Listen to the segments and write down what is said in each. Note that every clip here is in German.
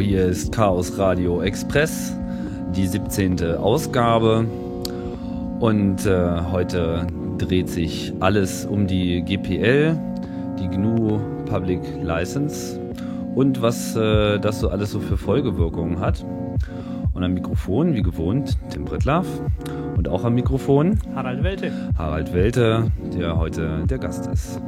Hallo, hier ist Chaos Radio Express, die 17. Ausgabe. Und äh, heute dreht sich alles um die GPL, die GNU Public License und was äh, das so alles so für Folgewirkungen hat. Und am Mikrofon, wie gewohnt, Tim Brittlaff. Und auch am Mikrofon Harald Welte. Harald Welte, der heute der Gast ist.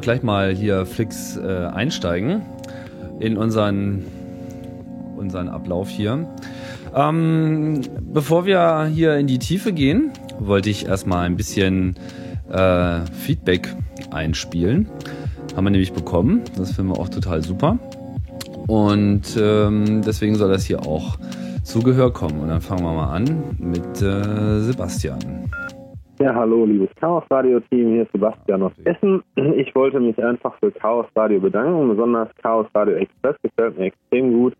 Auch gleich mal hier fix äh, einsteigen in unseren, unseren Ablauf hier. Ähm, bevor wir hier in die Tiefe gehen, wollte ich erstmal ein bisschen äh, Feedback einspielen. Haben wir nämlich bekommen. Das finden wir auch total super. Und ähm, deswegen soll das hier auch zu Gehör kommen. Und dann fangen wir mal an mit äh, Sebastian. Ja, hallo, liebes Chaos Radio Team, hier ist Sebastian aus Essen. Ich wollte mich einfach für Chaos Radio bedanken, besonders Chaos Radio Express gefällt mir extrem gut,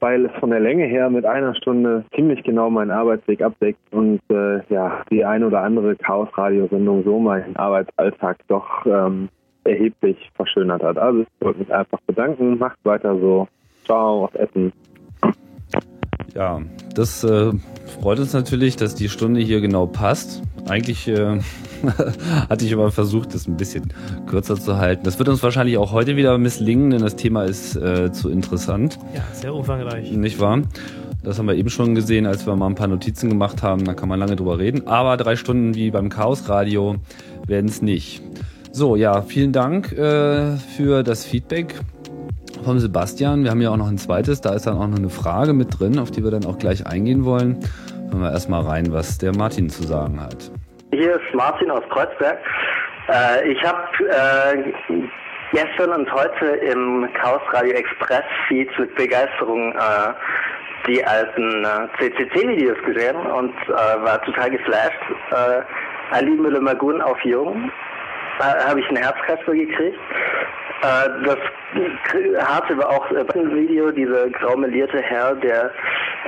weil es von der Länge her mit einer Stunde ziemlich genau meinen Arbeitsweg abdeckt und äh, ja, die ein oder andere Chaos Radio Sendung so meinen Arbeitsalltag doch ähm, erheblich verschönert hat. Also ich wollte mich einfach bedanken, macht weiter so. Ciao aus Essen. Ja, das äh, freut uns natürlich, dass die Stunde hier genau passt. Eigentlich äh, hatte ich aber versucht, das ein bisschen kürzer zu halten. Das wird uns wahrscheinlich auch heute wieder misslingen, denn das Thema ist äh, zu interessant. Ja, sehr umfangreich. Nicht wahr? Das haben wir eben schon gesehen, als wir mal ein paar Notizen gemacht haben. Da kann man lange drüber reden. Aber drei Stunden wie beim Chaos Radio werden es nicht. So, ja, vielen Dank äh, für das Feedback vom Sebastian. Wir haben ja auch noch ein zweites, da ist dann auch noch eine Frage mit drin, auf die wir dann auch gleich eingehen wollen. Hören wir erstmal rein, was der Martin zu sagen hat. Hier ist Martin aus Kreuzberg. Äh, ich habe äh, gestern und heute im Chaos Radio Express Feed mit Begeisterung äh, die alten äh, CCC-Videos gesehen und äh, war total geflasht. Äh, Ali Müller-Magun auf Jung habe ich einen Herzkasper gekriegt. Äh, das harte war auch ein Video, dieser graumelierte Herr, der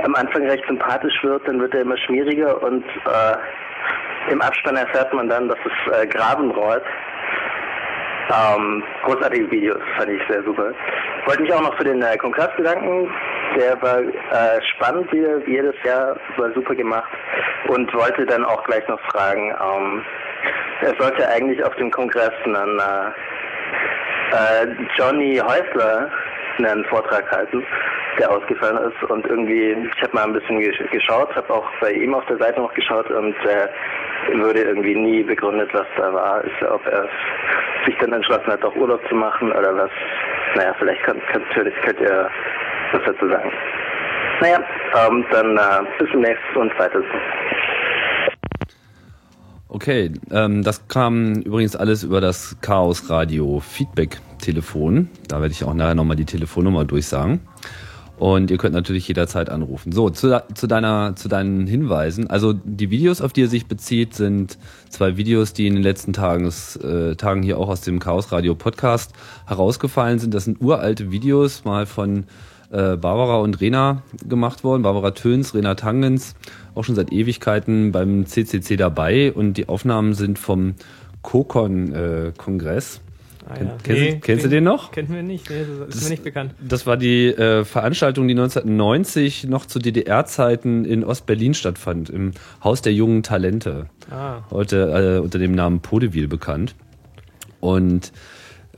am Anfang recht sympathisch wird, dann wird er immer schmieriger und äh, im Abspann erfährt man dann, dass es äh, Graben rollt. Ähm, großartige Videos, fand ich sehr super. Wollte mich auch noch für den äh, Kongress bedanken. Der war äh, spannend, wie, wie jedes Jahr, war super gemacht. Und wollte dann auch gleich noch fragen, ähm, er sollte eigentlich auf dem Kongress einen äh, äh, Johnny Häusler einen Vortrag halten, der ausgefallen ist. Und irgendwie, ich habe mal ein bisschen geschaut, habe auch bei ihm auf der Seite noch geschaut und äh, würde irgendwie nie begründet, was da war. Ist, ob er sich dann entschlossen hat, auch Urlaub zu machen oder was. Naja, vielleicht könnt, könnt, könnt ihr was dazu sagen. Naja, ähm, dann äh, bis zum nächsten und weiter. Okay, ähm, das kam übrigens alles über das Chaos Radio Feedback Telefon. Da werde ich auch nachher nochmal die Telefonnummer durchsagen. Und ihr könnt natürlich jederzeit anrufen. So, zu, zu, deiner, zu deinen Hinweisen. Also die Videos, auf die er sich bezieht, sind zwei Videos, die in den letzten Tagen, äh, Tagen hier auch aus dem Chaos Radio Podcast herausgefallen sind. Das sind uralte Videos, mal von äh, Barbara und Rena gemacht worden. Barbara Töns, Rena Tangens, auch schon seit Ewigkeiten beim CCC dabei. Und die Aufnahmen sind vom COCON-Kongress. Äh, Ah, ja. kennst, Nee, kennst du kenn- den noch? Kennen wir nicht, nee, das ist mir nicht bekannt. Das war die äh, Veranstaltung, die 1990 noch zu DDR-Zeiten in Ostberlin stattfand, im Haus der jungen Talente. Ah, Heute äh, unter dem Namen Podeville bekannt. Und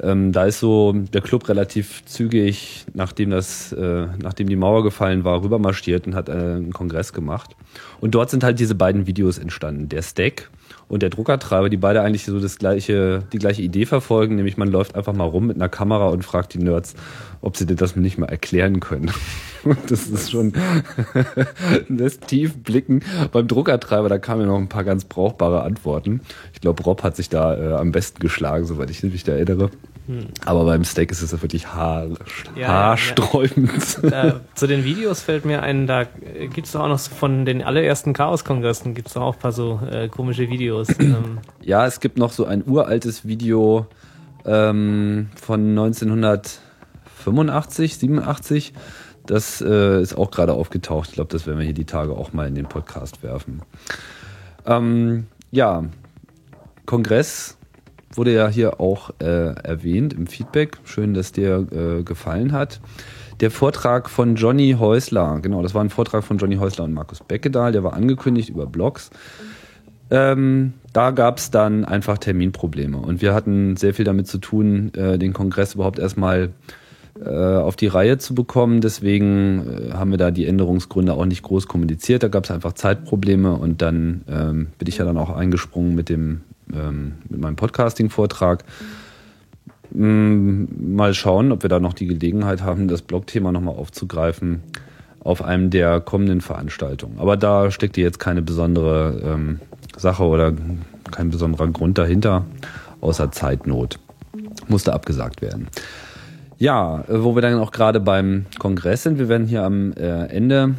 ähm, da ist so der Club relativ zügig, nachdem das, äh, nachdem die Mauer gefallen war, rübermarschiert und hat äh, einen Kongress gemacht. Und dort sind halt diese beiden Videos entstanden. Der Stack und der Druckertreiber, die beide eigentlich so das gleiche, die gleiche Idee verfolgen, nämlich man läuft einfach mal rum mit einer Kamera und fragt die Nerds, ob sie dir das nicht mal erklären können. Das ist schon lässt tief blicken. Beim Druckertreiber, da kamen ja noch ein paar ganz brauchbare Antworten. Ich glaube, Rob hat sich da äh, am besten geschlagen, soweit ich mich da erinnere. Hm. Aber beim Steak ist es wirklich haar, ja, haarsträubend. Ja, ja. zu den Videos fällt mir ein, da gibt es auch noch von den allerersten Chaos-Kongressen gibt es auch ein paar so äh, komische Videos. Ähm. Ja, es gibt noch so ein uraltes Video ähm, von 1985, 87. Das äh, ist auch gerade aufgetaucht. Ich glaube, das werden wir hier die Tage auch mal in den Podcast werfen. Ähm, ja, Kongress wurde ja hier auch äh, erwähnt im Feedback. Schön, dass dir äh, gefallen hat. Der Vortrag von Johnny Häusler, genau, das war ein Vortrag von Johnny Häusler und Markus Beckedahl, der war angekündigt über Blogs. Ähm, da gab es dann einfach Terminprobleme und wir hatten sehr viel damit zu tun, äh, den Kongress überhaupt erstmal äh, auf die Reihe zu bekommen. Deswegen äh, haben wir da die Änderungsgründe auch nicht groß kommuniziert. Da gab es einfach Zeitprobleme und dann ähm, bin ich ja dann auch eingesprungen mit dem ähm, mit meinem Podcasting-Vortrag. Mm, mal schauen, ob wir da noch die Gelegenheit haben, das Blogthema nochmal aufzugreifen auf einem der kommenden Veranstaltungen. Aber da steckt jetzt keine besondere ähm, Sache oder kein besonderer Grund dahinter, außer Zeitnot. Musste abgesagt werden. Ja, wo wir dann auch gerade beim Kongress sind, wir werden hier am äh, Ende,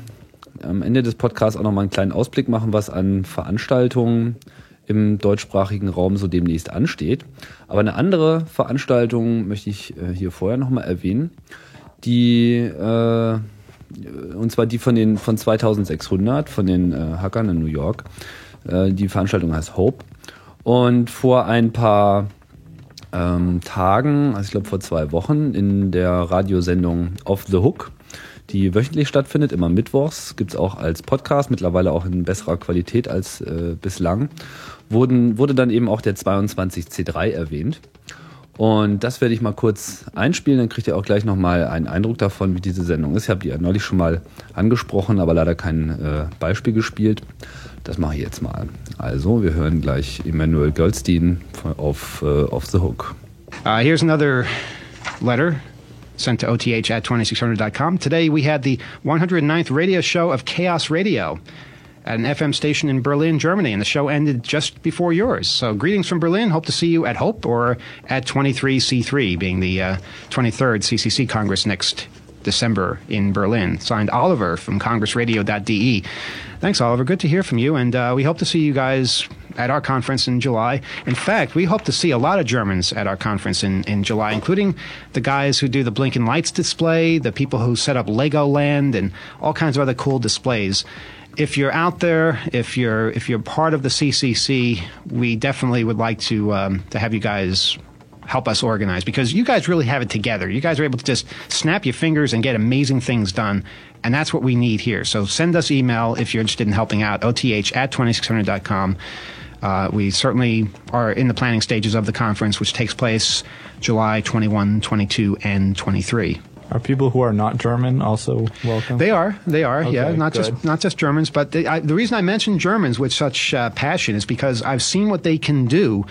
am Ende des Podcasts auch nochmal einen kleinen Ausblick machen, was an Veranstaltungen im deutschsprachigen Raum so demnächst ansteht. Aber eine andere Veranstaltung möchte ich äh, hier vorher nochmal erwähnen, die äh, und zwar die von den von 2600 von den äh, Hackern in New York. Äh, die Veranstaltung heißt Hope und vor ein paar ähm, Tagen, also ich glaube vor zwei Wochen, in der Radiosendung Off the Hook die wöchentlich stattfindet, immer mittwochs, gibt es auch als Podcast, mittlerweile auch in besserer Qualität als äh, bislang wurden, wurde dann eben auch der 22C3 erwähnt. Und das werde ich mal kurz einspielen, dann kriegt ihr auch gleich nochmal einen Eindruck davon, wie diese Sendung ist. Ich habe die ja neulich schon mal angesprochen, aber leider kein äh, Beispiel gespielt. Das mache ich jetzt mal. Also, wir hören gleich Emanuel Goldstein auf uh, Off the Hook. Uh, here's another letter sent to oth at 2600.com. Today we had the 109th radio show of Chaos Radio. At an FM station in Berlin, Germany, and the show ended just before yours. So, greetings from Berlin. Hope to see you at Hope or at 23C3, being the uh, 23rd CCC Congress next December in Berlin. Signed Oliver from CongressRadio.de. Thanks, Oliver. Good to hear from you, and uh, we hope to see you guys at our conference in July. In fact, we hope to see a lot of Germans at our conference in, in July, including the guys who do the blinking lights display, the people who set up Legoland, and all kinds of other cool displays if you're out there, if you're if you're part of the CCC, we definitely would like to um, to have you guys help us organize because you guys really have it together. You guys are able to just snap your fingers and get amazing things done. And that's what we need here. So send us email if you're interested in helping out, oth at 2600.com. Uh, we certainly are in the planning stages of the conference, which takes place July 21, 22, and 23. Are people who are not German also welcome? They are. They are. Okay, yeah, not good. just not just Germans, but they, I, the reason I mention Germans with such uh, passion is because I've seen what they can do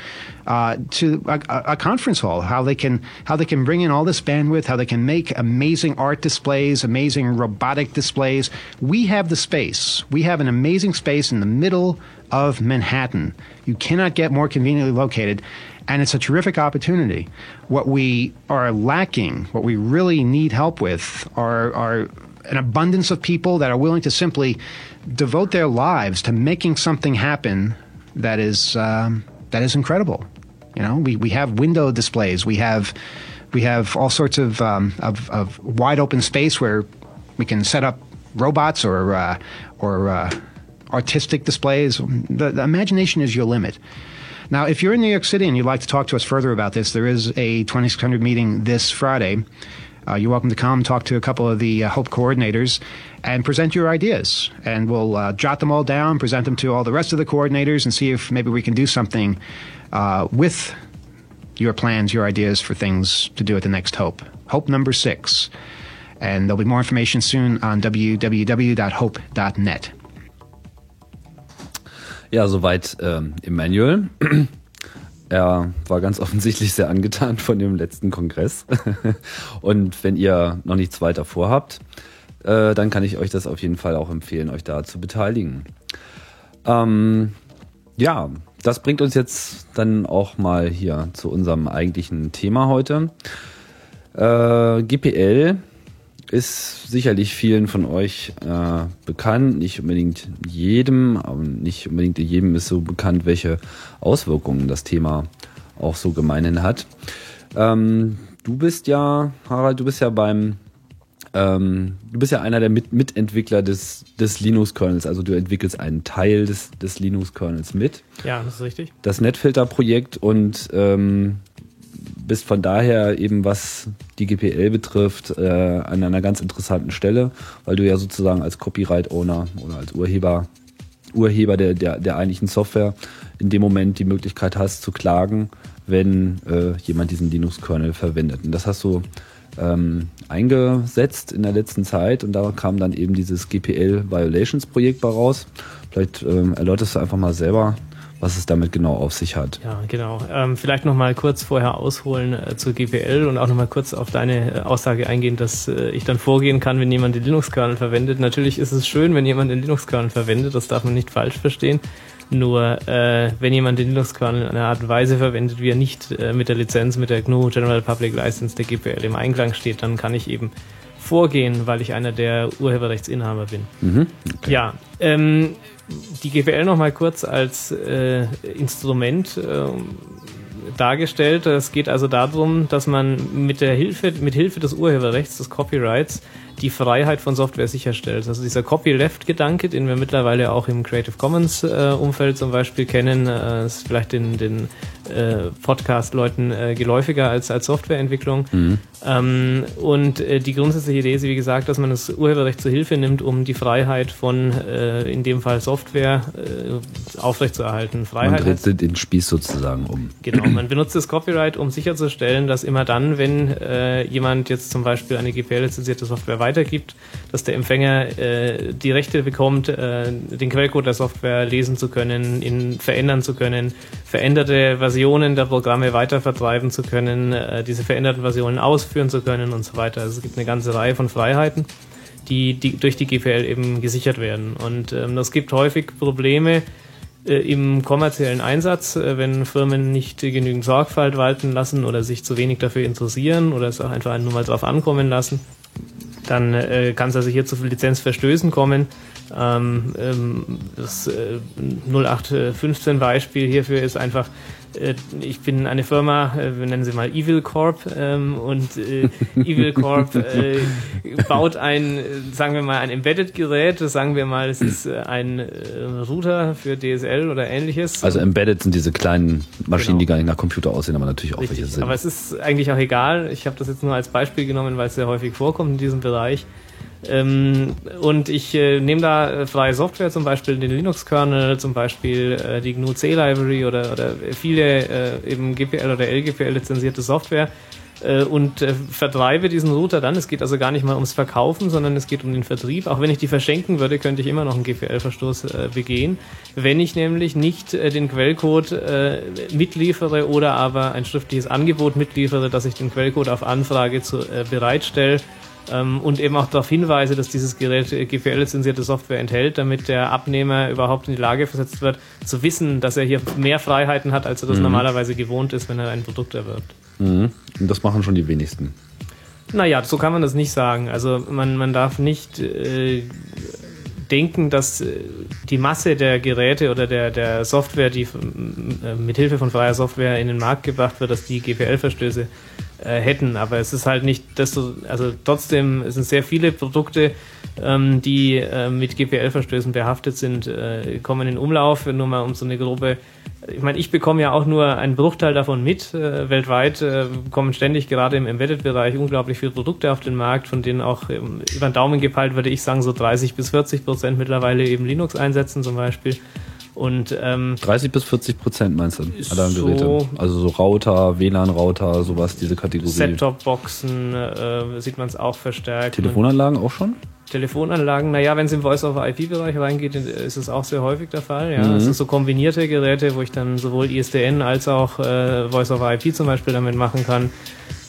uh, to a, a, conference hall. How they can how they can bring in all this bandwidth. How they can make amazing art displays, amazing robotic displays. We have the space. We have an amazing space in the middle of Manhattan. You cannot get more conveniently located and it's a terrific opportunity. What we are lacking, what we really need help with, are, are an abundance of people that are willing to simply devote their lives to making something happen that is um, that is incredible. You know, we, we have window displays, we have we have all sorts of, um, of, of wide open space where we can set up robots or uh, or uh, artistic displays. The, the imagination is your limit. Now, if you're in New York City and you'd like to talk to us further about this, there is a 2600 meeting this Friday. Uh, you're welcome to come talk to a couple of the uh, Hope coordinators and present your ideas. And we'll uh, jot them all down, present them to all the rest of the coordinators, and see if maybe we can do something uh, with your plans, your ideas for things to do at the next Hope. Hope number six. And there'll be more information soon on www.hope.net. Ja, soweit ähm, Emmanuel. Er war ganz offensichtlich sehr angetan von dem letzten Kongress. Und wenn ihr noch nichts weiter vorhabt, äh, dann kann ich euch das auf jeden Fall auch empfehlen, euch da zu beteiligen. Ähm, ja, das bringt uns jetzt dann auch mal hier zu unserem eigentlichen Thema heute. Äh, GPL ist sicherlich vielen von euch äh, bekannt, nicht unbedingt jedem, aber nicht unbedingt jedem ist so bekannt, welche Auswirkungen das Thema auch so gemeinhin hat. Ähm, du bist ja, Harald, du bist ja beim ähm, du bist ja einer der Mit Mitentwickler des, des Linux-Kernels, also du entwickelst einen Teil des, des Linux-Kernels mit. Ja, das ist richtig. Das Netfilter-Projekt und ähm, bist von daher eben, was die GPL betrifft, äh, an einer ganz interessanten Stelle, weil du ja sozusagen als Copyright-Owner oder als Urheber, Urheber der, der, der eigentlichen Software in dem Moment die Möglichkeit hast zu klagen, wenn äh, jemand diesen Linux-Kernel verwendet. Und das hast du ähm, eingesetzt in der letzten Zeit und da kam dann eben dieses GPL Violations Projekt bei raus. Vielleicht ähm, erläuterst du einfach mal selber, was es damit genau auf sich hat. Ja, genau. Ähm, vielleicht noch mal kurz vorher ausholen äh, zur GPL und auch noch mal kurz auf deine äh, Aussage eingehen, dass äh, ich dann vorgehen kann, wenn jemand den Linux-Kernel verwendet. Natürlich ist es schön, wenn jemand den Linux-Kernel verwendet, das darf man nicht falsch verstehen. Nur äh, wenn jemand den Linux-Kernel in einer Art und Weise verwendet, wie er nicht äh, mit der Lizenz, mit der GNU General Public License der GPL im Einklang steht, dann kann ich eben vorgehen, weil ich einer der Urheberrechtsinhaber bin. Mhm, okay. Ja, ähm, die GPL nochmal kurz als äh, Instrument äh, dargestellt. Es geht also darum, dass man mit der Hilfe, mit Hilfe des Urheberrechts, des Copyrights, die Freiheit von Software sicherstellt. Also dieser Copyleft-Gedanke, den wir mittlerweile auch im Creative Commons-Umfeld äh, zum Beispiel kennen, äh, ist vielleicht den, den äh, Podcast-Leuten äh, geläufiger als, als Softwareentwicklung. Mhm. Ähm, und äh, die grundsätzliche Idee ist, wie gesagt, dass man das Urheberrecht zur Hilfe nimmt, um die Freiheit von, äh, in dem Fall Software, äh, aufrechtzuerhalten. Freiheit man dreht den Spieß sozusagen um. Genau, man benutzt das Copyright, um sicherzustellen, dass immer dann, wenn äh, jemand jetzt zum Beispiel eine GPL-lizenzierte Software weitergibt, dass der Empfänger die Rechte bekommt, den Quellcode der Software lesen zu können, ihn verändern zu können, veränderte Versionen der Programme weitervertreiben zu können, äh, diese veränderten Versionen ausführen zu können und so weiter. Also es gibt eine ganze Reihe von Freiheiten, die, die durch die GPL eben gesichert werden. Und ähm, das gibt häufig Probleme, äh, im kommerziellen Einsatz, äh, wenn Firmen nicht genügend Sorgfalt walten lassen oder sich zu wenig dafür interessieren oder es auch einfach nur mal drauf ankommen lassen dann äh, kann es also hier zu Lizenzverstößen kommen. Ähm, ähm, das äh, 0815 Beispiel hierfür ist einfach ich bin eine Firma, äh, wir nennen sie mal Evil Corp ähm, und äh, Evil Corp äh, baut ein, sagen wir mal, ein Embedded-Gerät, sagen wir mal, es ist äh, ein äh, Router für DSL oder ähnliches. Also Embedded sind diese kleinen Maschinen, genau. die gar nicht nach Computer aussehen, aber natürlich auch Richtig. welche sind. Aber es ist eigentlich auch egal, ich habe das jetzt nur als Beispiel genommen, weil es sehr häufig vorkommt in diesem Bereich. Ähm, und ich äh, nehme da äh, freie Software, zum Beispiel den Linux-Kernel, zum Beispiel äh, die GNU C-Library oder, oder viele äh, eben GPL oder LGPL lizenzierte Software äh, und äh, vertreibe diesen Router dann. Es geht also gar nicht mal ums Verkaufen, sondern es geht um den Vertrieb. Auch wenn ich die verschenken würde, könnte ich immer noch einen GPL-Verstoß begehen, wenn ich nämlich nicht den Quellcode mitliefere oder aber ein schriftliches Angebot mitliefere, dass ich den Quellcode auf Anfrage zu, bereitstelle und eben auch darauf hinweise, dass dieses Gerät GPL-lizenzierte Software enthält, damit der Abnehmer überhaupt in die Lage versetzt wird, zu wissen, dass er hier mehr Freiheiten hat, als er das mhm. normalerweise gewohnt ist, wenn er ein Produkt erwirbt. Mhm. Und das machen schon die wenigsten. Naja, so kann man das nicht sagen. Also man, man darf nicht äh, denken, dass äh, die Masse der Geräte oder der, der Software, die äh, mit Hilfe von freier Software in den Markt gebracht wird, dass die GPL-Verstöße äh, hätten. Aber es ist halt nicht, desto, also trotzdem es sind sehr viele Produkte, ähm, die äh, mit GPL-Verstößen behaftet sind, äh, kommen in Umlauf, nur mal um so eine grobe ich meine, ich bekomme ja auch nur einen Bruchteil davon mit. Äh, weltweit äh, kommen ständig gerade im Embedded-Bereich unglaublich viele Produkte auf den Markt, von denen auch ähm, über den Daumen gepeilt würde ich sagen, so 30 bis 40 Prozent mittlerweile eben Linux einsetzen zum Beispiel. Und, ähm, 30 bis 40 Prozent meinst du aller so? Also so Router, WLAN-Router, sowas, diese Kategorie. Set-Top-Boxen äh, sieht man es auch verstärkt. Telefonanlagen auch schon? Telefonanlagen, naja, wenn es im Voice-over-IP-Bereich reingeht, ist es auch sehr häufig der Fall. Ja, mhm. es sind so kombinierte Geräte, wo ich dann sowohl ISDN als auch äh, Voice-over-IP zum Beispiel damit machen kann.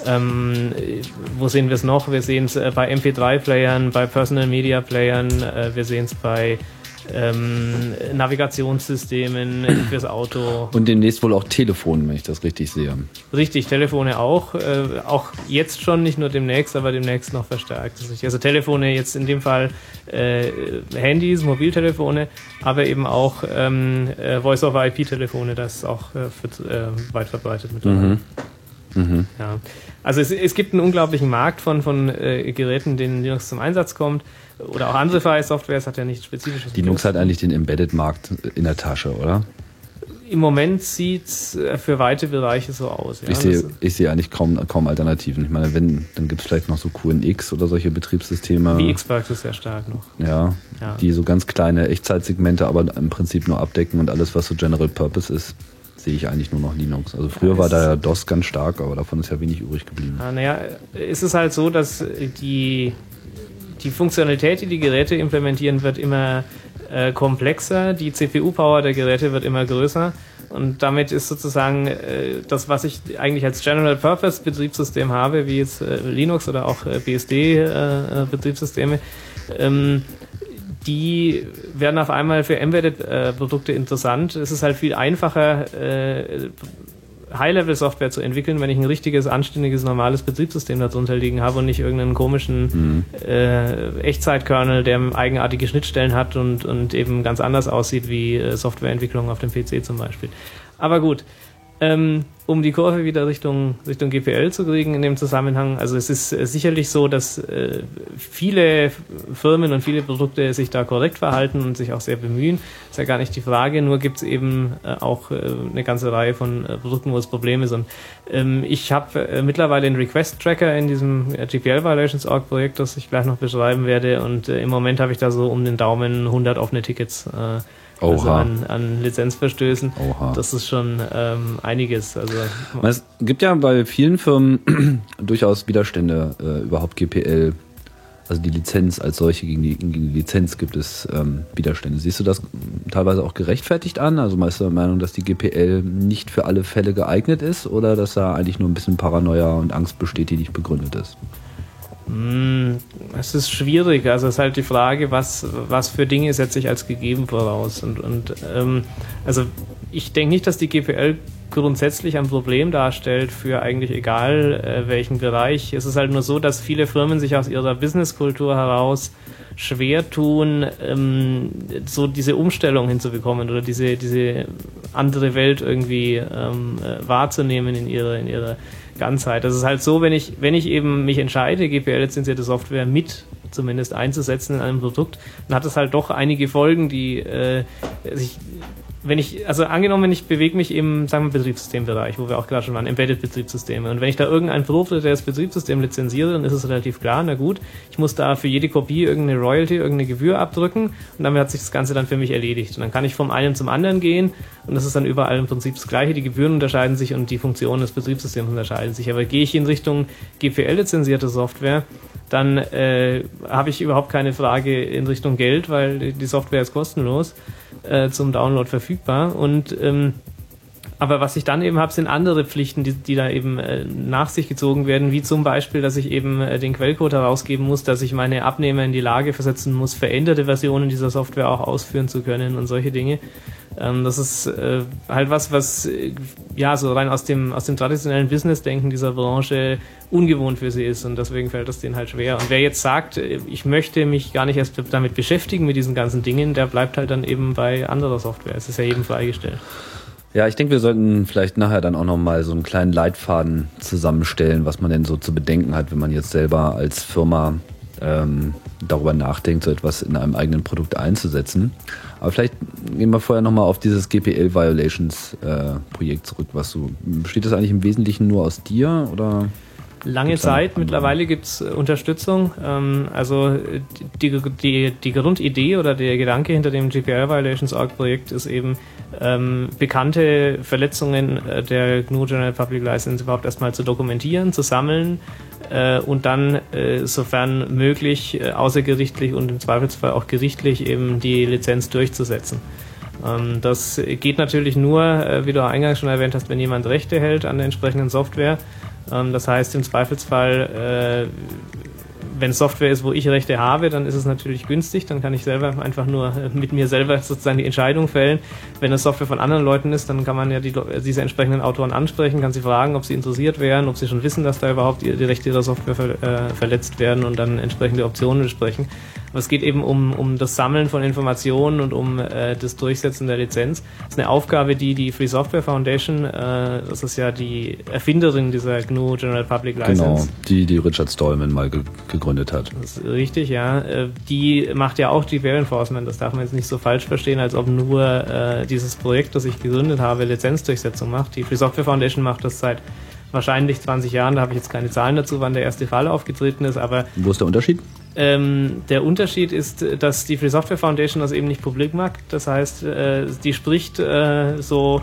Ähm, wo sehen wir es noch? Wir sehen es äh, bei MP3-Playern, bei Personal Media Playern, äh, wir sehen es bei ähm, Navigationssystemen fürs Auto. Und demnächst wohl auch Telefonen, wenn ich das richtig sehe. Richtig, Telefone auch. Äh, auch jetzt schon, nicht nur demnächst, aber demnächst noch verstärkt. Also Telefone jetzt in dem Fall äh, Handys, Mobiltelefone, aber eben auch ähm, äh, Voice-over-IP-Telefone, das ist auch äh, für, äh, weit verbreitet mittlerweile. Mhm. Mhm. Ja. Also es, es gibt einen unglaublichen Markt von, von äh, Geräten, denen Linux zum Einsatz kommt. Oder auch andere Freie-Software, es hat ja nichts Spezifisches. Linux hat eigentlich den Embedded-Markt in der Tasche, oder? Im Moment sieht es äh, für weite Bereiche so aus. Ja. Ich sehe ich seh eigentlich kaum, kaum Alternativen. Ich meine, wenn, dann gibt es vielleicht noch so QNX oder solche Betriebssysteme. Wie Xbox ist sehr stark noch. Ja, ja, die so ganz kleine Echtzeitsegmente, aber im Prinzip nur abdecken und alles, was so General Purpose ist, sehe ich eigentlich nur noch Linux. Also früher war da ja DOS ganz stark, aber davon ist ja wenig übrig geblieben. Ah, naja, ist es halt so, dass die, die Funktionalität, die die Geräte implementieren, wird immer äh, komplexer, die CPU-Power der Geräte wird immer größer. Und damit ist sozusagen äh, das, was ich eigentlich als General Purpose Betriebssystem habe, wie jetzt äh, Linux oder auch äh, BSD äh, äh, Betriebssysteme, ähm, die werden auf einmal für Embedded-Produkte interessant. Es ist halt viel einfacher, äh, High-Level-Software zu entwickeln, wenn ich ein richtiges, anständiges, normales Betriebssystem darunter liegen habe und nicht irgendeinen komischen mhm. äh, Echtzeit-Kernel, der eigenartige Schnittstellen hat und, und eben ganz anders aussieht wie äh, Softwareentwicklung auf dem PC zum Beispiel. Aber gut, ähm, um die Kurve wieder Richtung, Richtung GPL zu kriegen in dem Zusammenhang. Also es ist äh, sicherlich so, dass äh, viele Firmen und viele Produkte sich da korrekt verhalten und sich auch sehr bemühen. Ist ja gar nicht die Frage, nur gibt es eben äh, auch äh, eine ganze Reihe von äh, Produkten, wo es Probleme sind. Ähm, ich habe äh, mittlerweile einen Request-Tracker in diesem GPL Violations Org Projekt, das ich gleich noch beschreiben werde und im Moment habe ich da so um den Daumen 100 offene Tickets also an, an Lizenzverstößen. Oha. Das ist schon ähm, einiges. Also es gibt ja bei vielen Firmen durchaus Widerstände äh, überhaupt GPL. Also die Lizenz als solche gegen die, gegen die Lizenz gibt es ähm, Widerstände. Siehst du das teilweise auch gerechtfertigt an? Also meinst du der Meinung, dass die GPL nicht für alle Fälle geeignet ist oder dass da eigentlich nur ein bisschen Paranoia und Angst besteht, die nicht begründet ist? Hm, es ist schwierig. Also es ist halt die Frage, was, was für Dinge setze ich als gegeben voraus. Und, und ähm, also ich denke nicht, dass die GPL grundsätzlich ein Problem darstellt für eigentlich egal äh, welchen Bereich. Es ist halt nur so, dass viele Firmen sich aus ihrer Businesskultur heraus schwer tun, ähm, so diese Umstellung hinzubekommen oder diese, diese andere Welt irgendwie ähm, äh, wahrzunehmen in ihrer, in ihrer Ganzheit. Das ist halt so, wenn ich, wenn ich eben mich entscheide, GPL-lizenzierte Software mit zumindest einzusetzen in einem Produkt, dann hat es halt doch einige Folgen, die äh, sich wenn ich, also angenommen, ich bewege mich im, sagen wir, Betriebssystembereich, wo wir auch gerade schon waren, Embedded-Betriebssysteme. Und wenn ich da irgendein proprietäres Betriebssystem lizenziere, dann ist es relativ klar, na gut, ich muss da für jede Kopie irgendeine Royalty, irgendeine Gebühr abdrücken und damit hat sich das Ganze dann für mich erledigt. Und dann kann ich vom einen zum anderen gehen und das ist dann überall im Prinzip das Gleiche. Die Gebühren unterscheiden sich und die Funktionen des Betriebssystems unterscheiden sich. Aber gehe ich in Richtung GPL-lizenzierte Software, dann äh, habe ich überhaupt keine Frage in Richtung Geld, weil die Software ist kostenlos äh, zum Download verfügbar. Und ähm, aber was ich dann eben habe, sind andere Pflichten, die, die da eben äh, nach sich gezogen werden, wie zum Beispiel, dass ich eben äh, den Quellcode herausgeben muss, dass ich meine Abnehmer in die Lage versetzen muss, veränderte Versionen dieser Software auch ausführen zu können und solche Dinge. Ähm, das ist äh, halt was, was äh, ja so rein aus dem aus dem traditionellen Business-Denken dieser Branche ungewohnt für sie ist und deswegen fällt das denen halt schwer. Und wer jetzt sagt, äh, ich möchte mich gar nicht erst damit beschäftigen mit diesen ganzen Dingen, der bleibt halt dann eben bei anderer Software. Es ist ja jedem freigestellt. Ja, ich denke, wir sollten vielleicht nachher dann auch nochmal so einen kleinen Leitfaden zusammenstellen, was man denn so zu bedenken hat, wenn man jetzt selber als Firma ähm, darüber nachdenkt, so etwas in einem eigenen Produkt einzusetzen. Aber vielleicht gehen wir vorher nochmal auf dieses GPL Violations äh, Projekt zurück. Was du, besteht das eigentlich im Wesentlichen nur aus dir oder? Lange Gibt's Zeit, mittlerweile gibt's äh, Unterstützung. Ähm, also die, die, die Grundidee oder der Gedanke hinter dem GPL Violations Org Projekt ist eben, ähm, bekannte Verletzungen äh, der GNU General Public License überhaupt erstmal zu dokumentieren, zu sammeln äh, und dann, äh, sofern möglich, äh, außergerichtlich und im Zweifelsfall auch gerichtlich eben die Lizenz durchzusetzen. Ähm, das geht natürlich nur, äh, wie du eingangs schon erwähnt hast, wenn jemand Rechte hält an der entsprechenden Software. Ähm, das heißt, im Zweifelsfall, äh, wenn Software ist, wo ich Rechte habe, dann ist es natürlich günstig. Dann kann ich selber einfach nur äh, mit mir selber sozusagen die Entscheidung fällen. Wenn es Software von anderen Leuten ist, dann kann man ja die, diese entsprechenden Autoren ansprechen, kann sie fragen, ob sie interessiert wären, ob sie schon wissen, dass da überhaupt die, Rechte ihrer Software äh, verletzt werden und dann entsprechende Optionen besprechen. Aber es geht eben um, um das Sammeln von Informationen und um äh, das Durchsetzen der Lizenz. Das ist eine Aufgabe, die die Free Software Foundation, äh, das ist ja die Erfinderin dieser GNU General Public License, Genau, die, die Richard Stallman mal ge gegründet hat. das ist richtig, ja. Äh, Die macht ja auch GPL Enforcement. Das darf man jetzt nicht so falsch verstehen, als ob nur äh, dieses Projekt, das ich gegründet habe, Lizenzdurchsetzung macht. Die Free Software Foundation macht das seit wahrscheinlich 20 Jahren. Da habe ich jetzt keine Zahlen dazu, wann der erste Fall aufgetreten ist, aber Wo ist der Unterschied? ähm, der Unterschied ist, dass die Free Software Foundation das eben nicht publik macht. Das heißt, äh, die spricht äh, so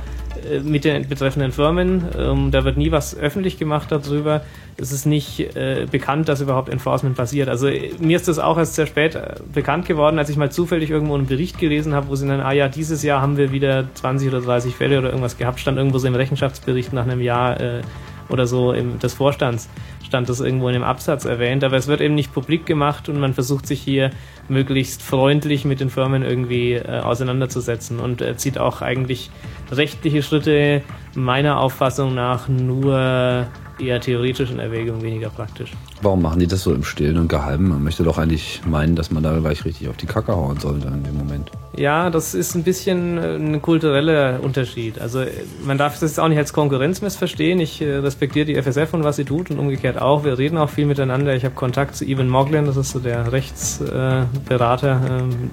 mit den betreffenden Firmen. Ähm, da wird nie was öffentlich gemacht darüber. Es ist nicht äh, bekannt, dass überhaupt Enforcement passiert. Also äh, mir ist das auch erst sehr spät äh, bekannt geworden, als ich mal zufällig irgendwo einen Bericht gelesen habe, wo sie dann, ah ja, dieses Jahr haben wir wieder 20 oder 30 Fälle oder irgendwas gehabt, stand irgendwo so im Rechenschaftsbericht nach einem Jahr äh, oder so im, des Vorstands stand das irgendwo in dem Absatz erwähnt, aber es wird eben nicht publik gemacht und man versucht sich hier möglichst freundlich mit den Firmen irgendwie äh, auseinanderzusetzen und äh, zieht auch eigentlich rechtliche Schritte meiner Auffassung nach nur eher theoretisch in Erwägung, weniger praktisch. Warum machen die das so im Stillen und Geheimen? Man möchte doch eigentlich meinen, dass man da gleich richtig auf die Kacke hauen sollte in dem Moment. Ja, das ist ein bisschen äh, ein kultureller Unterschied. Also äh, man darf das jetzt auch nicht als Konkurrenz missverstehen. Ich äh, respektiere die FSF und was sie tut und umgekehrt auch. Wir reden auch viel miteinander. Ich habe Kontakt zu Evan Moglen, das ist so der Rechtsberater, ähm,